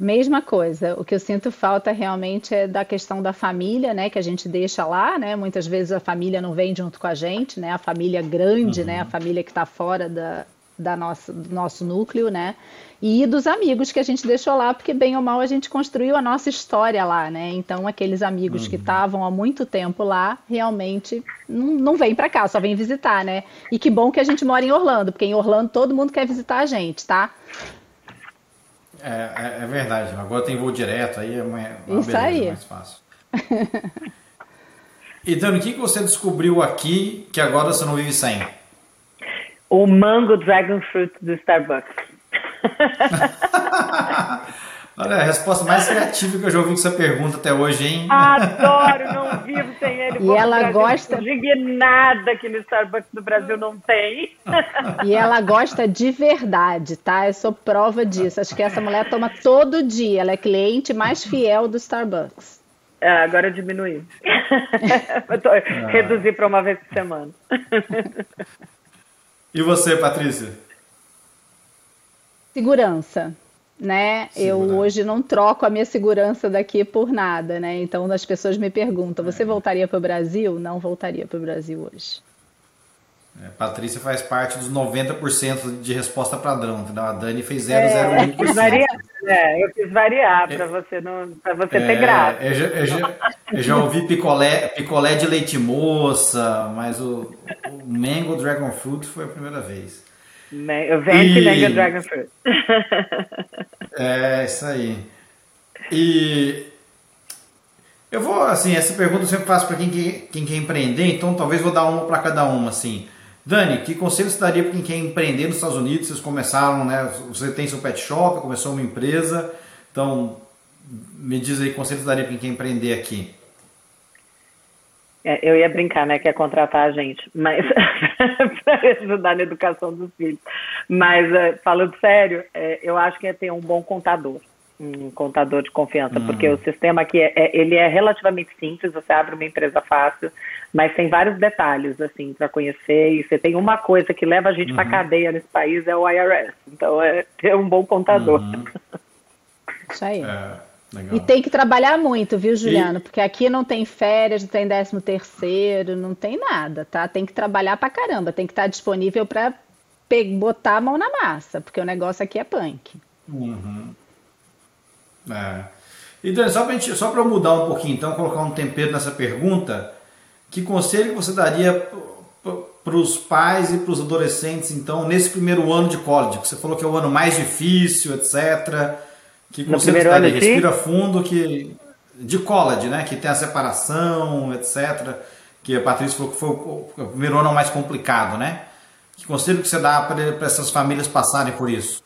Mesma coisa. O que eu sinto falta realmente é da questão da família, né? Que a gente deixa lá, né? Muitas vezes a família não vem junto com a gente, né? A família grande, uhum. né? A família que está fora da, da nossa, do nosso núcleo, né? E dos amigos que a gente deixou lá, porque bem ou mal a gente construiu a nossa história lá, né? Então aqueles amigos uhum. que estavam há muito tempo lá, realmente não, não vêm para cá, só vêm visitar, né? E que bom que a gente mora em Orlando, porque em Orlando todo mundo quer visitar a gente, tá? É, é, é, verdade. Agora tem voo direto, aí é uma, uma Isso beleza, aí. mais fácil. <laughs> e Dani, o que você descobriu aqui que agora você não vive sem? O Mango Dragon Fruit do Starbucks. <laughs> Olha, a resposta mais criativa que eu já ouvi com essa pergunta até hoje, hein? Adoro, não vivo sem ele. <laughs> E ela gosta. Indignada que no Starbucks do Brasil não tem. E ela gosta de verdade, tá? Eu sou prova disso. Acho que essa mulher toma todo dia. Ela é cliente mais fiel do Starbucks. É, agora eu diminuí. <laughs> ah. Reduzi para uma vez por semana. E você, Patrícia? Segurança né? Eu hoje não troco a minha segurança daqui por nada, né? Então as pessoas me perguntam: você é. voltaria para o Brasil? Não voltaria para o Brasil hoje. É, Patrícia faz parte dos 90% de resposta padrão, entendeu? A Dani fez 0,01%. É, eu quis variar, é, eu quis variar para você, não, você ter é, graça. Eu já, eu, já, eu já, ouvi picolé, picolé de leite moça, mas o, o Mango Dragon Fruit foi a primeira vez. Vente e... Mega Dragon Fruit. é, isso aí. E eu vou, assim, essa pergunta eu sempre faço para quem, quem quer empreender, então talvez vou dar uma para cada uma, assim. Dani, que conselho você daria para quem quer empreender nos Estados Unidos? Vocês começaram, né? Você tem seu pet shop, começou uma empresa, então me diz aí que conselho você daria para quem quer empreender aqui? É, eu ia brincar, né, que é contratar a gente, mas <laughs> para ajudar na educação dos filhos. Mas é, falando sério, é, eu acho que é ter um bom contador, um contador de confiança, uhum. porque o sistema aqui é, é, ele é relativamente simples. Você abre uma empresa fácil, mas tem vários detalhes assim para conhecer. E você tem uma coisa que leva a gente uhum. para cadeia nesse país é o IRS. Então é ter um bom contador. Uhum. Isso aí. É. Legal. E tem que trabalhar muito, viu, Juliano? E... Porque aqui não tem férias, não tem décimo terceiro, não tem nada, tá? Tem que trabalhar pra caramba, tem que estar disponível para botar a mão na massa, porque o negócio aqui é punk. Uhum. É. Então, só para só eu mudar um pouquinho, então, colocar um tempero nessa pergunta, que conselho você daria para os pais e para os adolescentes, então, nesse primeiro ano de college, você falou que é o ano mais difícil, etc., que no primeiro ano respira fundo, que de college, né? Que tem a separação, etc. Que a Patrícia falou que foi o primeiro ano mais complicado, né? Que conselho que você dá para essas famílias passarem por isso?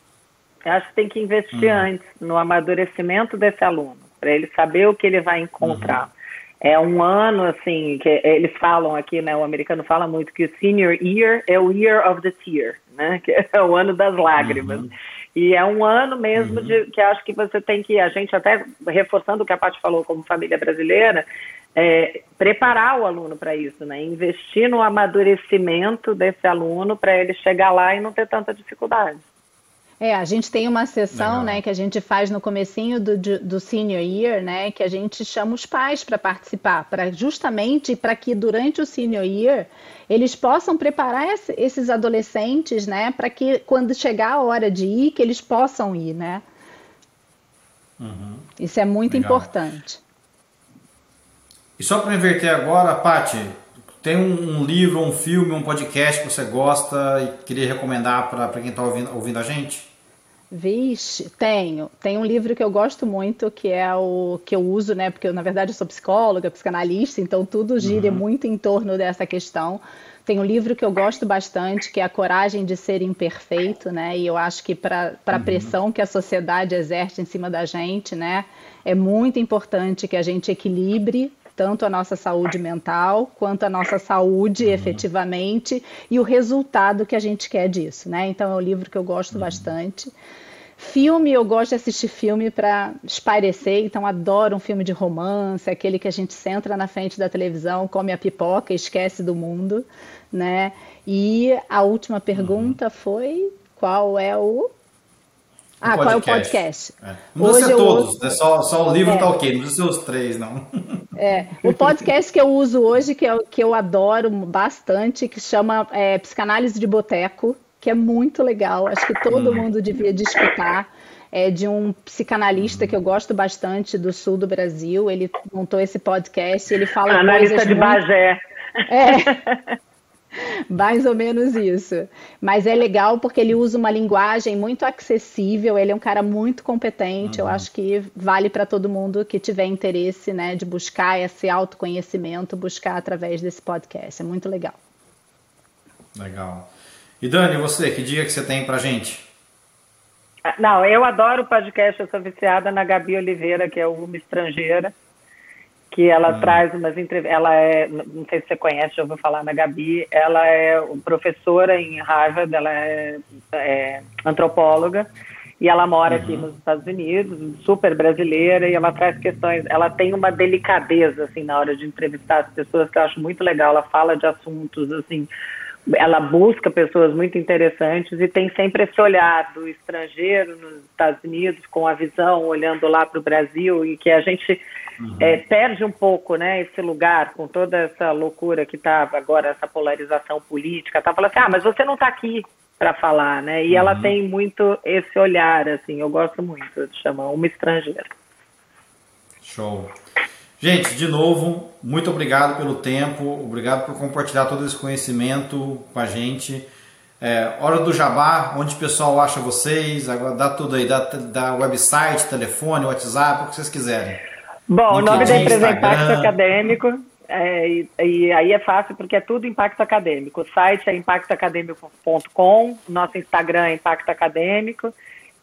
Eu acho que tem que investir uhum. antes no amadurecimento desse aluno, para ele saber o que ele vai encontrar. Uhum. É um ano, assim, que eles falam aqui, né? O americano fala muito que o senior year é o year of the tear, né? <laughs> Que é o ano das lágrimas. Uhum. E é um ano mesmo uhum. de que acho que você tem que, a gente até reforçando o que a Paty falou como família brasileira, é, preparar o aluno para isso, né? Investir no amadurecimento desse aluno para ele chegar lá e não ter tanta dificuldade. É, a gente tem uma sessão, né, que a gente faz no comecinho do, do senior year, né, que a gente chama os pais para participar, para justamente para que durante o senior year eles possam preparar esses adolescentes, né, para que quando chegar a hora de ir, que eles possam ir, né. Uhum. Isso é muito Legal. importante. E só para inverter agora, Pati, tem um, um, livro, um filme, um podcast que você gosta e queria recomendar para quem está ouvindo, ouvindo a gente? Vixe, tenho. Tem um livro que eu gosto muito, que é o que eu uso, né? Porque eu, na verdade, eu sou psicóloga, psicanalista, então tudo gira uhum. muito em torno dessa questão. Tem um livro que eu gosto bastante, que é A Coragem de Ser Imperfeito, né? E eu acho que para a uhum. pressão que a sociedade exerce em cima da gente, né? É muito importante que a gente equilibre tanto a nossa saúde mental quanto a nossa saúde uhum. efetivamente e o resultado que a gente quer disso, né? Então é um livro que eu gosto uhum. bastante. Filme, eu gosto de assistir filme para espairecer, então adoro um filme de romance, aquele que a gente senta na frente da televisão, come a pipoca e esquece do mundo, né? E a última pergunta uhum. foi qual é o ah, qual é o podcast? É. Não precisa ser todos, uso... é só, só o livro é. tá ok, não precisa ser os três, não. <laughs> É, o podcast que eu uso hoje, que eu, que eu adoro bastante, que chama é, Psicanálise de Boteco, que é muito legal, acho que todo hum. mundo devia de escutar. É de um psicanalista que eu gosto bastante do sul do Brasil. Ele montou esse podcast, ele fala Analista de muito... Bagé. É. <laughs> Mais ou menos isso. Mas é legal porque ele usa uma linguagem muito acessível, ele é um cara muito competente. Uhum. Eu acho que vale para todo mundo que tiver interesse né, de buscar esse autoconhecimento, buscar através desse podcast. É muito legal. Legal. E Dani, você, que dia que você tem pra gente? Ah, não, eu adoro o podcast, eu sou viciada na Gabi Oliveira, que é uma estrangeira que ela hum. traz umas entrevistas. Ela é, não sei se você conhece, já ouviu falar na Gabi, ela é professora em Harvard, ela é, é antropóloga e ela mora uhum. aqui nos Estados Unidos, super brasileira, e ela traz questões, ela tem uma delicadeza, assim, na hora de entrevistar as pessoas, que eu acho muito legal, ela fala de assuntos, assim, ela busca pessoas muito interessantes e tem sempre esse olhar do estrangeiro nos Estados Unidos, com a visão, olhando lá para o Brasil, e que a gente uhum. é, perde um pouco né, esse lugar com toda essa loucura que está agora, essa polarização política. Tá falando assim, ah, mas você não está aqui para falar, né? E uhum. ela tem muito esse olhar, assim, eu gosto muito de chamar uma estrangeira. Show. Gente, de novo, muito obrigado pelo tempo, obrigado por compartilhar todo esse conhecimento com a gente. É, hora do Jabá, onde o pessoal acha vocês, agora dá tudo aí, dá, dá website, telefone, WhatsApp, o que vocês quiserem. Bom, o nome da empresa é Impacto Acadêmico, é, e, e, aí é fácil porque é tudo Impacto Acadêmico. O site é impactoacadêmico.com, nosso Instagram é Impacto Acadêmico,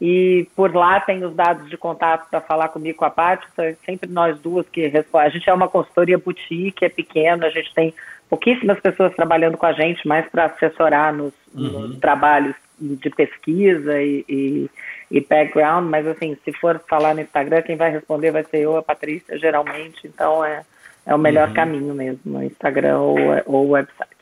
e por lá tem os dados de contato para falar comigo com a Paty, sempre nós duas que respondem. A gente é uma consultoria boutique, é pequena, a gente tem pouquíssimas pessoas trabalhando com a gente, mais para assessorar nos, uhum. nos, trabalhos de pesquisa e, e, e, background, mas assim, se for falar no Instagram, quem vai responder vai ser eu, a Patrícia, geralmente, então é, é o melhor uhum. caminho mesmo, no Instagram ou, ou website.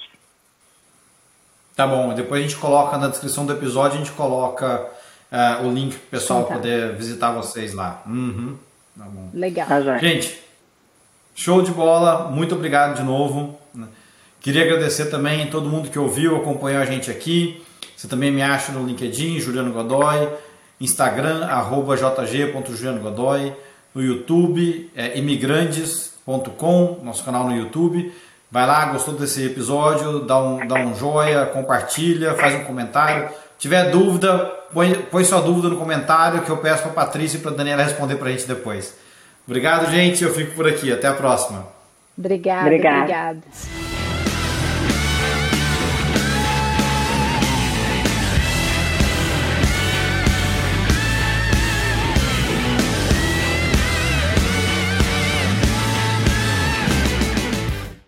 Tá bom, depois a gente coloca na descrição do episódio, a gente coloca uh, o link para o pessoal tá. poder visitar vocês lá. Uhum. Tá Legal. Tá, gente, show de bola. Muito obrigado de novo. Queria agradecer também todo mundo que ouviu, acompanhou a gente aqui. Você também me acha no LinkedIn, Juliano Godoy, Instagram, arroba jg.julianogodoy, no YouTube, é imigrantes.com, nosso canal no YouTube. Vai lá, gostou desse episódio, dá um, dá um joia, compartilha, faz um comentário tiver dúvida, põe, põe sua dúvida no comentário que eu peço para a Patrícia e para a Daniela responder para a gente depois. Obrigado, gente. Eu fico por aqui. Até a próxima. Obrigada, obrigada. obrigada.